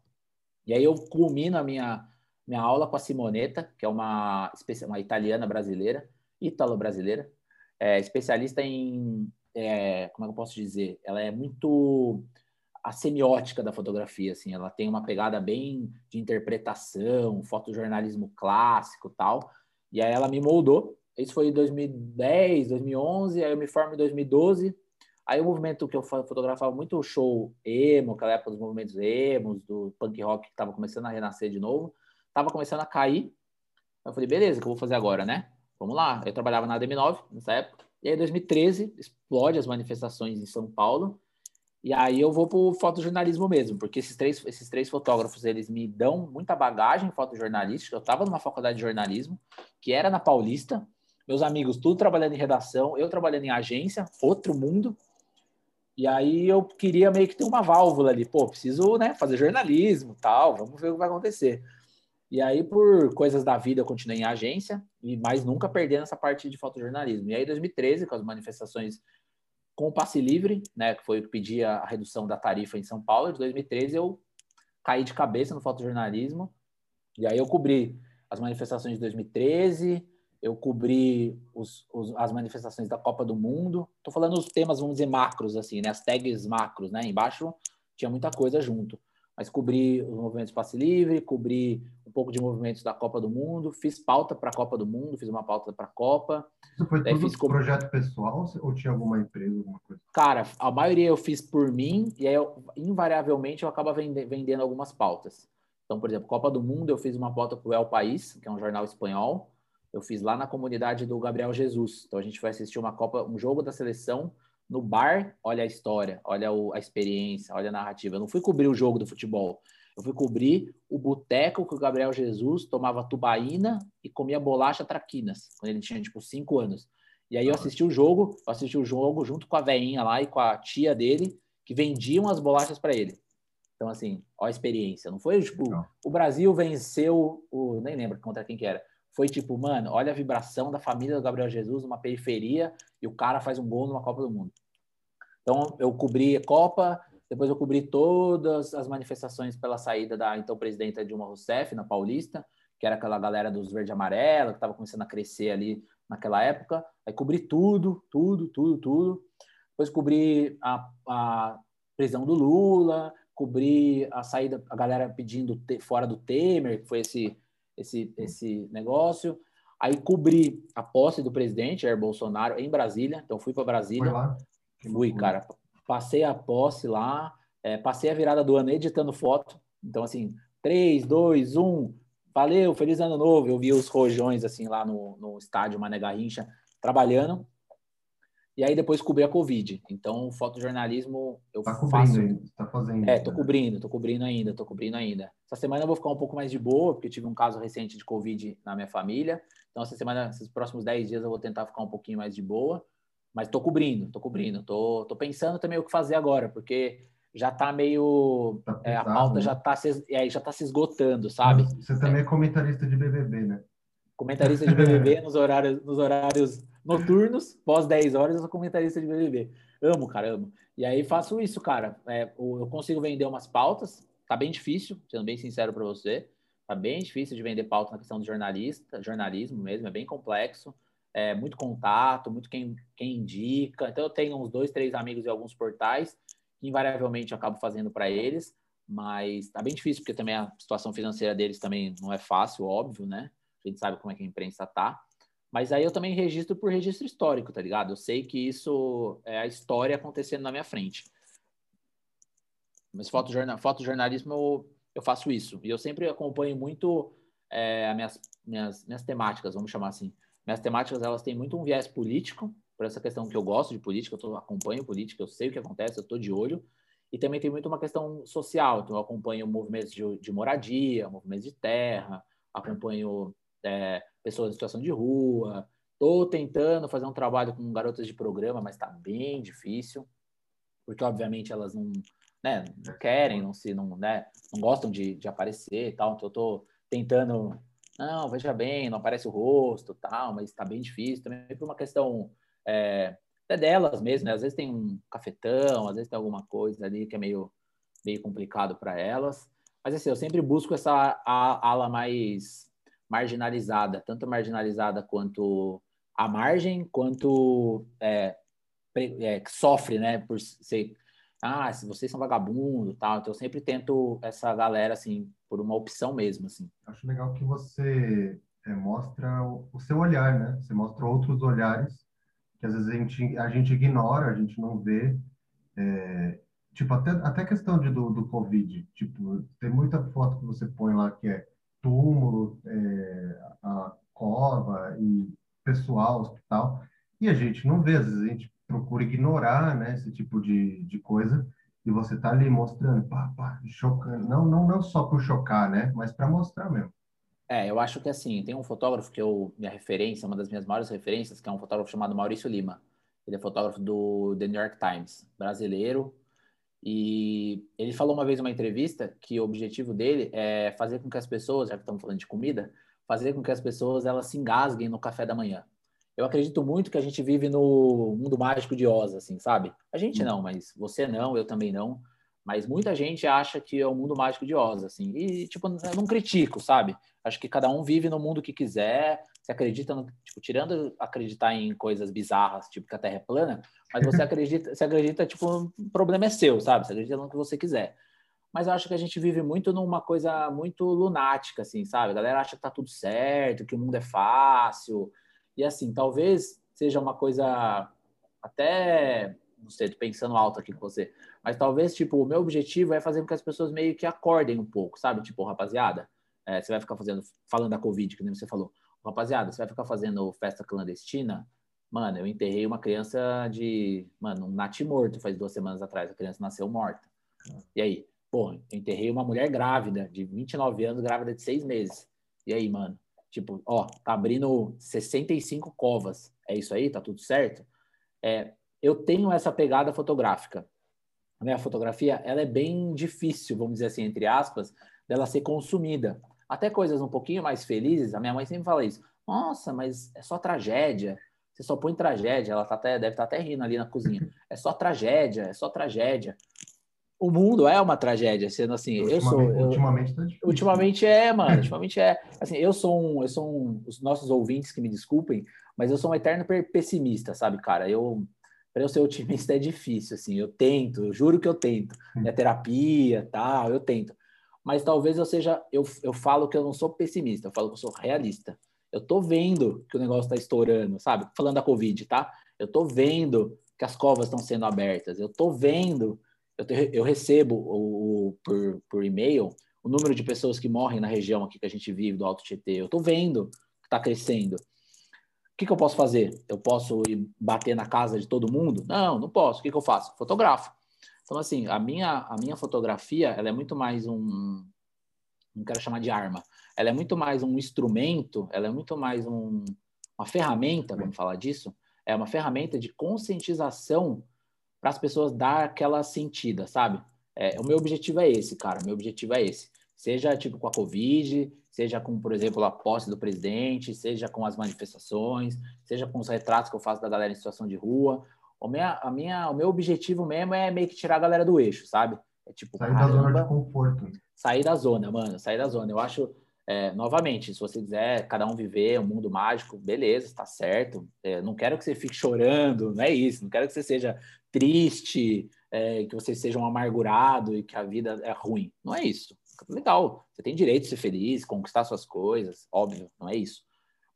E aí eu culmino a minha, minha aula com a Simoneta, que é uma, uma italiana brasileira, ítalo-brasileira, é, especialista em, é, como é que eu posso dizer? Ela é muito a semiótica da fotografia, assim, ela tem uma pegada bem de interpretação, fotojornalismo clássico tal, e aí ela me moldou isso foi em 2010, 2011, aí eu me formo em 2012. Aí o movimento que eu fotografava muito o show emo, aquela época dos movimentos emos, do punk rock que estava começando a renascer de novo, estava começando a cair. Eu falei, beleza, o que eu vou fazer agora, né? Vamos lá. Eu trabalhava na DM9 nessa época. E aí, em 2013, explode as manifestações em São Paulo. E aí eu vou para o fotojornalismo mesmo, porque esses três, esses três fotógrafos, eles me dão muita bagagem fotojornalística. Eu estava numa faculdade de jornalismo, que era na Paulista, meus amigos tudo trabalhando em redação, eu trabalhando em agência, outro mundo. E aí eu queria meio que ter uma válvula ali, pô, preciso, né, fazer jornalismo, tal, vamos ver o que vai acontecer. E aí, por coisas da vida, eu continuei em agência, e mais nunca perdendo essa parte de fotojornalismo. E aí, em 2013, com as manifestações com o passe livre, né, que foi o que pedia a redução da tarifa em São Paulo, de 2013 eu caí de cabeça no fotojornalismo, e aí eu cobri as manifestações de 2013, eu cobri os, os, as manifestações da Copa do Mundo, estou falando os temas, vamos dizer, macros, assim, né, as tags macros, né, embaixo tinha muita coisa junto mas cobri os movimentos passe livre, cobri um pouco de movimentos da Copa do Mundo, fiz pauta para a Copa do Mundo, fiz uma pauta para a Copa. Isso foi tudo fiz projeto pessoal ou tinha alguma empresa, alguma coisa? Cara, a maioria eu fiz por mim e aí eu, invariavelmente eu acaba vendendo algumas pautas. Então, por exemplo, Copa do Mundo eu fiz uma pauta para o El País, que é um jornal espanhol. Eu fiz lá na comunidade do Gabriel Jesus. Então a gente vai assistir uma Copa, um jogo da seleção no bar, olha a história, olha a experiência, olha a narrativa. Eu não fui cobrir o jogo do futebol. Eu fui cobrir o boteco que o Gabriel Jesus tomava tubaína e comia bolacha traquinas, quando ele tinha, tipo, cinco anos. E aí eu assisti o jogo, eu assisti o jogo junto com a veinha lá e com a tia dele, que vendiam as bolachas para ele. Então, assim, ó a experiência. Não foi, tipo, não. o Brasil venceu o... Nem lembro contra quem que era foi tipo, mano, olha a vibração da família do Gabriel Jesus numa periferia e o cara faz um gol numa Copa do Mundo. Então, eu cobri a Copa, depois eu cobri todas as manifestações pela saída da então presidenta Dilma Rousseff na Paulista, que era aquela galera dos verde e amarelo, que estava começando a crescer ali naquela época. Aí cobri tudo, tudo, tudo, tudo. Depois cobri a, a prisão do Lula, cobri a saída, a galera pedindo te, fora do Temer, que foi esse esse, esse negócio. Aí cobri a posse do presidente Jair Bolsonaro em Brasília. Então fui para Brasília. Fui, cara. Passei a posse lá. É, passei a virada do ano editando foto. Então, assim, 3, 2, 1. Valeu, feliz ano novo. Eu vi os rojões, assim, lá no, no estádio Mané Garrincha, trabalhando. E aí depois cobri a Covid. Então, fotojornalismo eu tá faço. Ainda, tá fazendo. É, tô né? cobrindo, tô cobrindo ainda, tô cobrindo ainda. Essa semana eu vou ficar um pouco mais de boa, porque tive um caso recente de Covid na minha família. Então, essa semana, esses próximos 10 dias eu vou tentar ficar um pouquinho mais de boa. Mas tô cobrindo, tô cobrindo. Tô, tô pensando também o que fazer agora, porque já tá meio. Tá pesado, é, a pauta né? já, tá se, é, já tá se esgotando, sabe? Você também é comentarista de BBB, né? Comentarista de BBB nos horários, nos horários noturnos, pós 10 horas, eu sou comentarista de BBB. Amo, cara, amo. E aí faço isso, cara. É, eu consigo vender umas pautas, tá bem difícil, sendo bem sincero para você. Tá bem difícil de vender pauta na questão do jornalista, jornalismo mesmo, é bem complexo. É, muito contato, muito quem, quem indica. Então eu tenho uns dois, três amigos em alguns portais, que invariavelmente eu acabo fazendo para eles, mas tá bem difícil, porque também a situação financeira deles também não é fácil, óbvio, né? A gente sabe como é que a imprensa tá. Mas aí eu também registro por registro histórico, tá ligado? Eu sei que isso é a história acontecendo na minha frente. Mas fotojornal, fotojornalismo eu, eu faço isso. E eu sempre acompanho muito é, minhas, minhas, minhas temáticas, vamos chamar assim. Minhas temáticas, elas têm muito um viés político, por essa questão que eu gosto de política, eu tô, acompanho política, eu sei o que acontece, eu estou de olho. E também tem muito uma questão social, então eu acompanho movimentos de, de moradia, movimentos de terra, acompanho é, pessoas em situação de rua. Estou tentando fazer um trabalho com garotas de programa, mas está bem difícil, porque obviamente elas não, né, não querem, não se, não, né, não gostam de, de aparecer e tal. Então eu estou tentando, não, veja bem, não aparece o rosto, tal, mas está bem difícil também por uma questão é, até delas mesmo, né? Às vezes tem um cafetão, às vezes tem alguma coisa ali que é meio meio complicado para elas. Mas assim, eu sempre busco essa ala mais marginalizada, tanto marginalizada quanto à margem, quanto é, é, sofre, né, por ser, ah, vocês são vagabundo, tal. Então eu sempre tento essa galera assim por uma opção mesmo, assim. Acho legal que você é, mostra o, o, seu olhar, né? Você mostra outros olhares que às vezes a gente a gente ignora, a gente não vê. É, tipo até até questão de, do, do Covid, tipo tem muita foto que você põe lá que é túmulo, é, a cova e pessoal, hospital, e a gente não vê, às vezes a gente procura ignorar né, esse tipo de, de coisa, e você tá ali mostrando, pá, pá, chocando, não, não, não só por chocar, né, mas para mostrar mesmo. É, eu acho que assim, tem um fotógrafo que eu, minha referência, uma das minhas maiores referências, que é um fotógrafo chamado Maurício Lima. Ele é fotógrafo do The New York Times, brasileiro. E ele falou uma vez numa entrevista que o objetivo dele é fazer com que as pessoas, já que estamos falando de comida, fazer com que as pessoas elas se engasguem no café da manhã. Eu acredito muito que a gente vive no mundo mágico de Oz, assim, sabe? A gente não, mas você não, eu também não. Mas muita gente acha que é o mundo mágico de Oz, assim. E, tipo, eu não critico, sabe? Acho que cada um vive no mundo que quiser. Você acredita, no, tipo, tirando acreditar em coisas bizarras, tipo que a Terra é plana, mas você acredita, você acredita, tipo, o problema é seu, sabe? Você acredita no que você quiser. Mas eu acho que a gente vive muito numa coisa muito lunática, assim, sabe? A galera acha que tá tudo certo, que o mundo é fácil. E, assim, talvez seja uma coisa até não sei, tô pensando alto aqui com você, mas talvez, tipo, o meu objetivo é fazer com que as pessoas meio que acordem um pouco, sabe? Tipo, rapaziada, é, você vai ficar fazendo, falando da Covid, que nem você falou, rapaziada, você vai ficar fazendo festa clandestina? Mano, eu enterrei uma criança de, mano, um nat morto faz duas semanas atrás, a criança nasceu morta. E aí? Pô, eu enterrei uma mulher grávida, de 29 anos, grávida de seis meses. E aí, mano? Tipo, ó, tá abrindo 65 covas. É isso aí? Tá tudo certo? É, eu tenho essa pegada fotográfica. A minha fotografia, ela é bem difícil, vamos dizer assim, entre aspas, dela ser consumida. Até coisas um pouquinho mais felizes, a minha mãe sempre fala isso. Nossa, mas é só tragédia. Você só põe tragédia. Ela tá até, deve estar tá até rindo ali na cozinha. É só tragédia, é só tragédia. O mundo é uma tragédia, sendo assim. Ultimamente, eu sou. Eu, ultimamente, tá ultimamente é, mano. Ultimamente é. Assim, eu sou um. Eu sou um. Os nossos ouvintes que me desculpem, mas eu sou um eterno pessimista, sabe, cara? Eu para eu ser otimista é difícil, assim, eu tento, eu juro que eu tento. É terapia, tal, eu tento. Mas talvez eu seja, eu, eu falo que eu não sou pessimista, eu falo que eu sou realista. Eu tô vendo que o negócio está estourando, sabe? Falando da Covid, tá? Eu tô vendo que as covas estão sendo abertas, eu tô vendo, eu, te, eu recebo o, o, por, por e-mail o número de pessoas que morrem na região aqui que a gente vive, do Alto Tietê, eu tô vendo que está crescendo. O que, que eu posso fazer? Eu posso ir bater na casa de todo mundo? Não, não posso. O que, que eu faço? Fotografo. Então, assim, a minha, a minha fotografia, ela é muito mais um... Não quero chamar de arma. Ela é muito mais um instrumento, ela é muito mais um, uma ferramenta, vamos falar disso. É uma ferramenta de conscientização para as pessoas dar aquela sentida, sabe? É, o meu objetivo é esse, cara. O meu objetivo é esse. Seja, tipo, com a Covid, seja com, por exemplo, a posse do presidente, seja com as manifestações, seja com os retratos que eu faço da galera em situação de rua. O, minha, a minha, o meu objetivo mesmo é meio que tirar a galera do eixo, sabe? É tipo, sair caramba, da zona de conforto. Sair da zona, mano, sair da zona. Eu acho, é, novamente, se você quiser cada um viver um mundo mágico, beleza, está certo. É, não quero que você fique chorando, não é isso. Não quero que você seja triste, é, que você seja um amargurado e que a vida é ruim. Não é isso legal, você tem direito de ser feliz, conquistar suas coisas, óbvio, não é isso.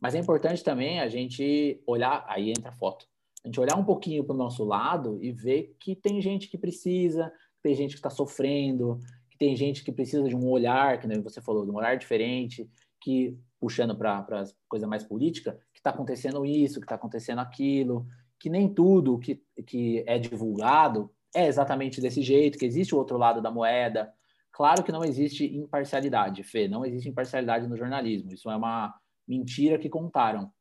Mas é importante também a gente olhar, aí entra a foto, a gente olhar um pouquinho para o nosso lado e ver que tem gente que precisa, que tem gente que está sofrendo, que tem gente que precisa de um olhar, que nem você falou, de um olhar diferente, que puxando para coisa mais política, que está acontecendo isso, que está acontecendo aquilo, que nem tudo que, que é divulgado é exatamente desse jeito, que existe o outro lado da moeda, Claro que não existe imparcialidade, Fê, não existe imparcialidade no jornalismo. Isso é uma mentira que contaram.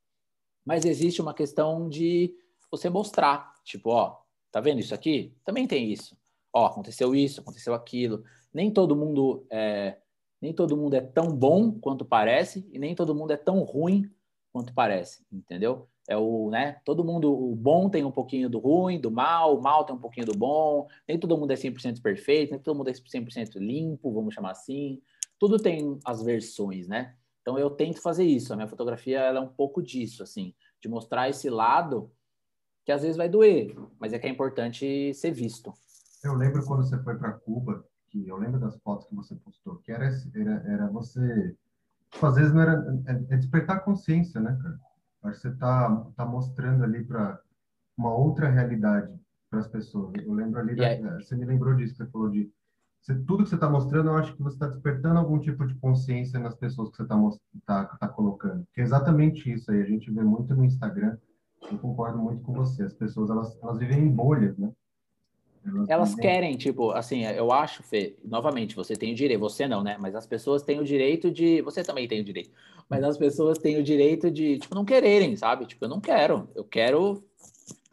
Mas existe uma questão de você mostrar, tipo, ó, tá vendo isso aqui? Também tem isso. Ó, aconteceu isso, aconteceu aquilo. Nem todo mundo é, nem todo mundo é tão bom quanto parece e nem todo mundo é tão ruim quanto parece, entendeu? é o, né? Todo mundo, o bom tem um pouquinho do ruim, do mal, o mal tem um pouquinho do bom, nem todo mundo é 100% perfeito, nem todo mundo é 100% limpo, vamos chamar assim. Tudo tem as versões, né? Então eu tento fazer isso. A minha fotografia ela é um pouco disso, assim, de mostrar esse lado que às vezes vai doer, mas é que é importante ser visto. Eu lembro quando você foi para Cuba, que eu lembro das fotos que você postou, que era era, era você, tipo, às vezes não era é, é despertar consciência, né, cara? Acho que você está tá mostrando ali para uma outra realidade para as pessoas. Eu lembro ali, da, você me lembrou disso, você falou de você, tudo que você está mostrando, eu acho que você está despertando algum tipo de consciência nas pessoas que você está tá, tá colocando. Que é exatamente isso aí. A gente vê muito no Instagram. Eu concordo muito com você. As pessoas elas, elas vivem em bolhas, né? Elas, elas querem, tipo, assim, eu acho, Fê, novamente, você tem o direito, você não, né? Mas as pessoas têm o direito de. Você também tem o direito. Mas as pessoas têm o direito de, tipo, não quererem, sabe? Tipo, eu não quero. Eu quero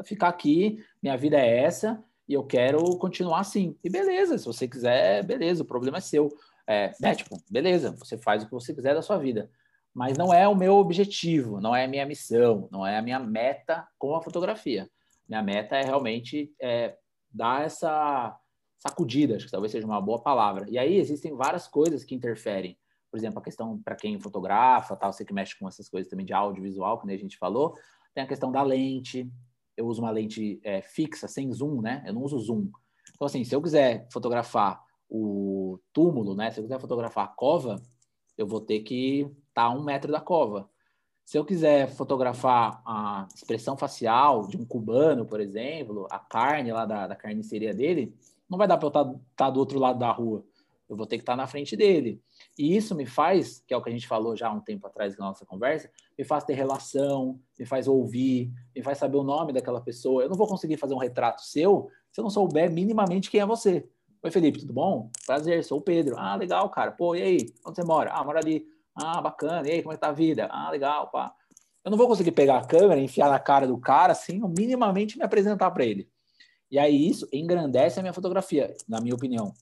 ficar aqui, minha vida é essa, e eu quero continuar assim. E beleza, se você quiser, beleza, o problema é seu. É, né, tipo, beleza, você faz o que você quiser da sua vida. Mas não é o meu objetivo, não é a minha missão, não é a minha meta com a fotografia. Minha meta é realmente é, dar essa sacudida, acho que talvez seja uma boa palavra. E aí existem várias coisas que interferem. Por exemplo, a questão para quem fotografa, tal, você que mexe com essas coisas também de audiovisual, que a gente falou, tem a questão da lente, eu uso uma lente é, fixa, sem zoom, né? Eu não uso zoom. Então, assim, se eu quiser fotografar o túmulo, né? Se eu quiser fotografar a cova, eu vou ter que estar tá um metro da cova. Se eu quiser fotografar a expressão facial de um cubano, por exemplo, a carne lá da, da carniceria dele, não vai dar para eu estar tá, tá do outro lado da rua. Eu vou ter que estar tá na frente dele. E isso me faz, que é o que a gente falou já há um tempo atrás na nossa conversa, me faz ter relação, me faz ouvir, me faz saber o nome daquela pessoa. Eu não vou conseguir fazer um retrato seu se eu não souber minimamente quem é você. Oi, Felipe, tudo bom? Prazer, sou o Pedro. Ah, legal, cara. Pô, e aí? Onde você mora? Ah, mora ali. Ah, bacana. E aí, como é que tá a vida? Ah, legal, pá. Eu não vou conseguir pegar a câmera, enfiar na cara do cara, assim, ou minimamente me apresentar para ele. E aí isso engrandece a minha fotografia, na minha opinião.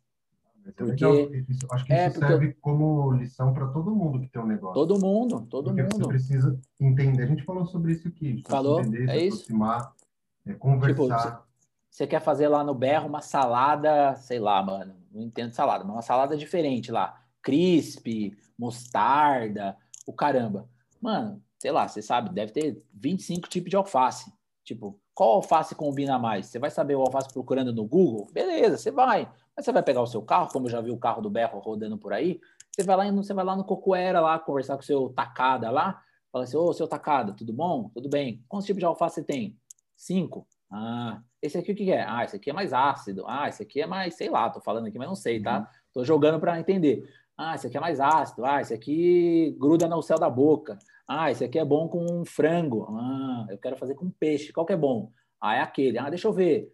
Porque isso, acho que é, isso serve eu... como lição para todo mundo que tem um negócio. Todo mundo, todo porque mundo. Você precisa entender. A gente falou sobre isso aqui. Falou, entender, é isso. aproximar, é, conversar. Tipo, você quer fazer lá no berro uma salada, sei lá, mano, não entendo salada, mas uma salada diferente lá, crisp, mostarda, o caramba. Mano, sei lá, você sabe, deve ter 25 tipos de alface. Tipo, qual alface combina mais? Você vai saber o alface procurando no Google? Beleza, você vai. Mas você vai pegar o seu carro, como eu já vi o carro do Berro rodando por aí, você vai lá, você vai lá no Cocoera lá, conversar com o seu tacada lá, fala assim, ô, seu tacada, tudo bom? Tudo bem. Quantos tipos de alface você tem? Cinco. Ah, esse aqui o que é? Ah, esse aqui é mais ácido. Ah, esse aqui é mais, sei lá, tô falando aqui, mas não sei, tá? Uhum. Tô jogando para entender. Ah, esse aqui é mais ácido. Ah, esse aqui gruda no céu da boca. Ah, esse aqui é bom com frango. Ah, eu quero fazer com peixe. Qual que é bom? Ah, é aquele. Ah, deixa eu ver.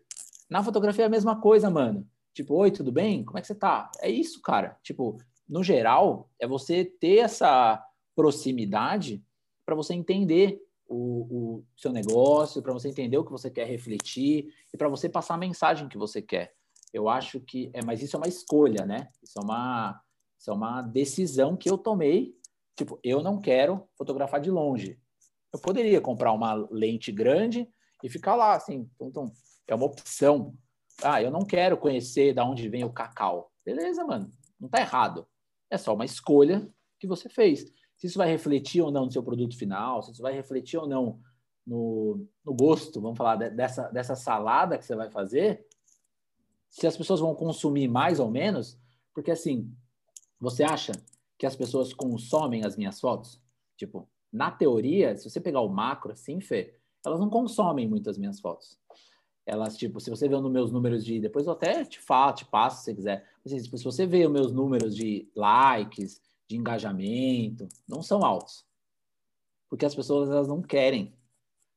Na fotografia é a mesma coisa, mano. Tipo, oi, tudo bem? Como é que você tá? É isso, cara. Tipo, no geral, é você ter essa proximidade para você entender o, o seu negócio, para você entender o que você quer refletir e para você passar a mensagem que você quer. Eu acho que é, mas isso é uma escolha, né? Isso é uma, isso é uma decisão que eu tomei. Tipo, eu não quero fotografar de longe. Eu poderia comprar uma lente grande e ficar lá, assim, tum, tum. é uma opção. Ah, eu não quero conhecer da onde vem o cacau. Beleza, mano. Não tá errado. É só uma escolha que você fez. Se isso vai refletir ou não no seu produto final, se isso vai refletir ou não no, no gosto, vamos falar dessa, dessa salada que você vai fazer, se as pessoas vão consumir mais ou menos, porque assim, você acha que as pessoas consomem as minhas fotos? Tipo, na teoria, se você pegar o macro assim, Fê, elas não consomem muito as minhas fotos elas, tipo, se você vê os meus números de. Depois eu até te falo, te passo se você quiser. Mas, assim, tipo, se você vê os meus números de likes, de engajamento, não são altos. Porque as pessoas elas não querem.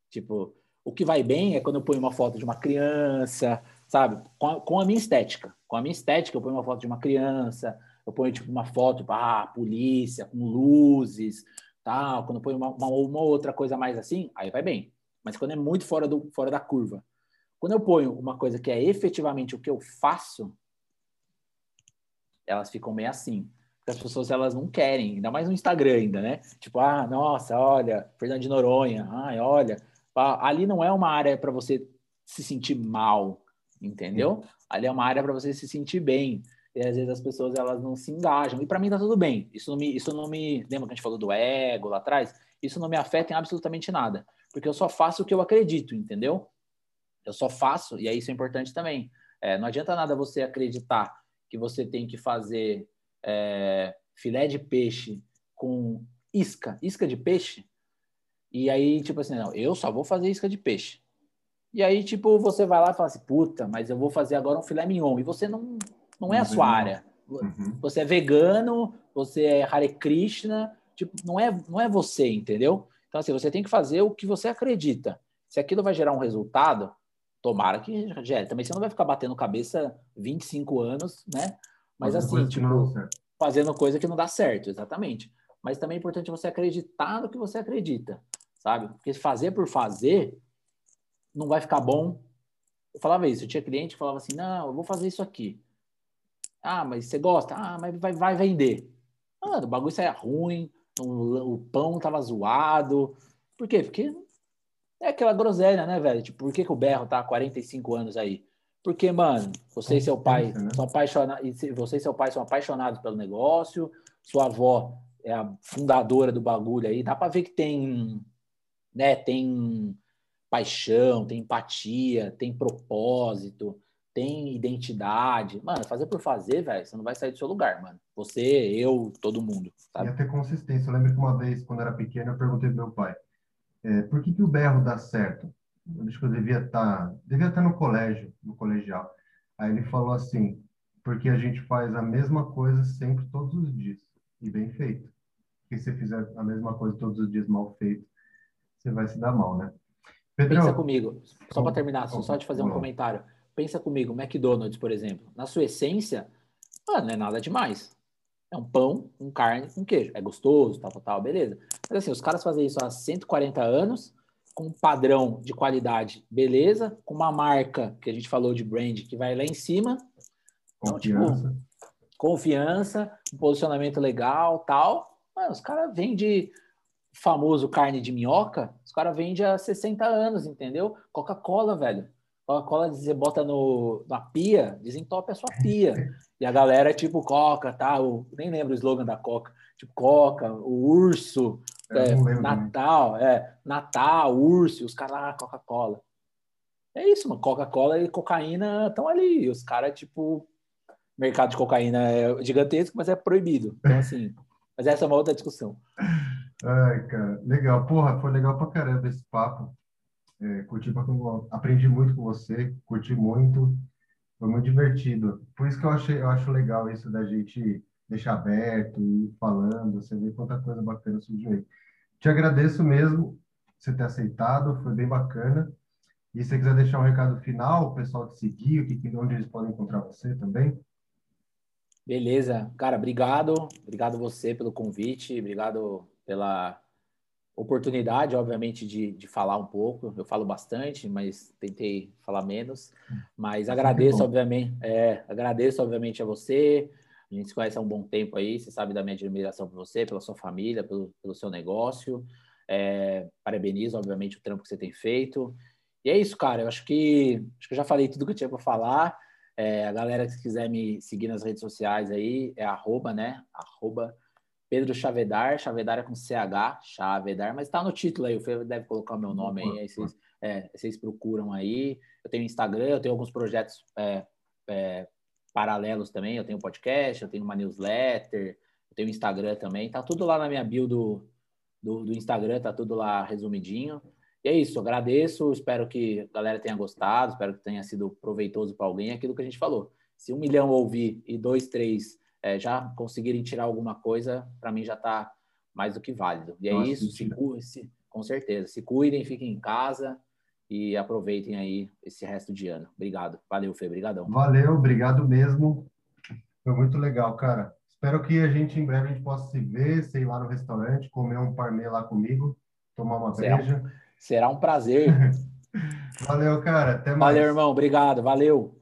Tipo, o que vai bem é quando eu ponho uma foto de uma criança, sabe? Com a, com a minha estética. Com a minha estética, eu ponho uma foto de uma criança, eu ponho, tipo, uma foto, ah, polícia, com luzes, tal. Quando eu ponho uma, uma, uma outra coisa mais assim, aí vai bem. Mas quando é muito fora, do, fora da curva, quando eu ponho uma coisa que é efetivamente o que eu faço, elas ficam meio assim. As pessoas elas não querem, ainda mais no Instagram ainda, né? Tipo, ah, nossa, olha, Fernando de Noronha, ai, olha. Ali não é uma área para você se sentir mal, entendeu? Ali é uma área para você se sentir bem. E às vezes as pessoas elas não se engajam. E para mim tá tudo bem. Isso não me, isso não me, lembra que a gente falou do ego lá atrás? Isso não me afeta em absolutamente nada, porque eu só faço o que eu acredito, entendeu? Eu só faço, e aí isso é importante também. É, não adianta nada você acreditar que você tem que fazer é, filé de peixe com isca, isca de peixe, e aí, tipo assim, não, eu só vou fazer isca de peixe. E aí, tipo, você vai lá e fala assim, puta, mas eu vou fazer agora um filé mignon, e você não, não é a sua área. Uhum. Você é vegano, você é Hare Krishna, tipo, não é, não é você, entendeu? Então, assim, você tem que fazer o que você acredita. Se aquilo vai gerar um resultado, Tomara que gere. Também você não vai ficar batendo cabeça 25 anos, né? Mas assim, tipo, fazendo coisa que não dá certo, exatamente. Mas também é importante você acreditar no que você acredita, sabe? Porque fazer por fazer não vai ficar bom. Eu falava isso, eu tinha cliente que falava assim, não, eu vou fazer isso aqui. Ah, mas você gosta? Ah, mas vai, vai vender. Mano, o bagulho saia ruim, o, o pão tava zoado. Por quê? Porque é aquela groselha, né, velho? Tipo, por que, que o Berro tá há 45 anos aí? Porque, mano, você e seu pai né? são apaixonados, você e seu pai são apaixonados pelo negócio, sua avó é a fundadora do bagulho aí, dá para ver que tem, né, tem paixão, tem empatia, tem propósito, tem identidade. Mano, fazer por fazer, velho, você não vai sair do seu lugar, mano. Você, eu, todo mundo. Sabe? Ia ter consistência. Eu lembro que uma vez, quando eu era pequeno, eu perguntei pro meu pai, é, por que, que o berro dá certo? Acho que eu devia estar, tá, devia estar no colégio, no colegial. Aí ele falou assim, porque a gente faz a mesma coisa sempre, todos os dias, e bem feito. Porque se você fizer a mesma coisa todos os dias mal feito, você vai se dar mal, né? Pedro, Pensa comigo, só para terminar, só de fazer um comentário. Pensa comigo, McDonald's, por exemplo. Na sua essência, ah, não é nada demais. É um pão, um carne, um queijo. É gostoso, tal, tal, tal, beleza. Mas assim, os caras fazem isso há 140 anos, com um padrão de qualidade, beleza. Com uma marca que a gente falou de brand que vai lá em cima. Então, tipo, confiança. confiança, um posicionamento legal, tal. Mano, os caras vendem famoso carne de minhoca, os caras vendem há 60 anos, entendeu? Coca-Cola, velho. Coca-Cola você bota no, na pia, desentope a sua pia. E a galera é tipo Coca, tá? Nem lembro o slogan da Coca. Tipo Coca, o urso, é, Natal, é, Natal, urso, os caras, ah, Coca-Cola. É isso, mano. Coca-Cola e cocaína estão ali. Os caras, tipo, mercado de cocaína é gigantesco, mas é proibido. Então, assim, mas essa é uma outra discussão. Ai, cara, legal. Porra, foi legal pra caramba esse papo. É, curti pra... aprendi muito com você, curti muito, foi muito divertido. Por isso que eu achei, eu acho legal isso da gente deixar aberto e falando, você vê quanta coisa bacana surgiu aí. Te agradeço mesmo você ter aceitado, foi bem bacana. E se você quiser deixar um recado final, o pessoal te seguir, o que, onde eles podem encontrar você também. Beleza, cara, obrigado, obrigado você pelo convite, obrigado pela oportunidade, obviamente, de, de falar um pouco. Eu falo bastante, mas tentei falar menos. Mas agradeço, obviamente, é, agradeço, obviamente, a você. A gente se conhece há um bom tempo aí, você sabe da minha admiração por você, pela sua família, pelo, pelo seu negócio. É, parabenizo, obviamente, o trampo que você tem feito. E é isso, cara. Eu acho que, acho que eu já falei tudo que eu tinha para falar. É, a galera que quiser me seguir nas redes sociais aí é arroba, né? Arroba Pedro Chavedar, Chavedar é com CH, Chavedar, mas está no título aí, o Fê deve colocar o meu nome aí, aí vocês, é, vocês procuram aí. Eu tenho Instagram, eu tenho alguns projetos é, é, paralelos também, eu tenho podcast, eu tenho uma newsletter, eu tenho Instagram também, tá tudo lá na minha bio do, do, do Instagram, tá tudo lá resumidinho. E é isso, agradeço, espero que a galera tenha gostado, espero que tenha sido proveitoso para alguém, aquilo que a gente falou. Se um milhão ouvir e dois, três é, já conseguirem tirar alguma coisa, para mim já está mais do que válido. E é Nossa, isso, se, se, com certeza. Se cuidem, fiquem em casa e aproveitem aí esse resto de ano. Obrigado. Valeu, Fê. Obrigadão. Valeu, obrigado mesmo. Foi muito legal, cara. Espero que a gente em breve a gente possa se ver, sei lá no restaurante, comer um parmê lá comigo, tomar uma será, breja. Será um prazer. Valeu, cara. Até mais. Valeu, irmão. Obrigado. Valeu.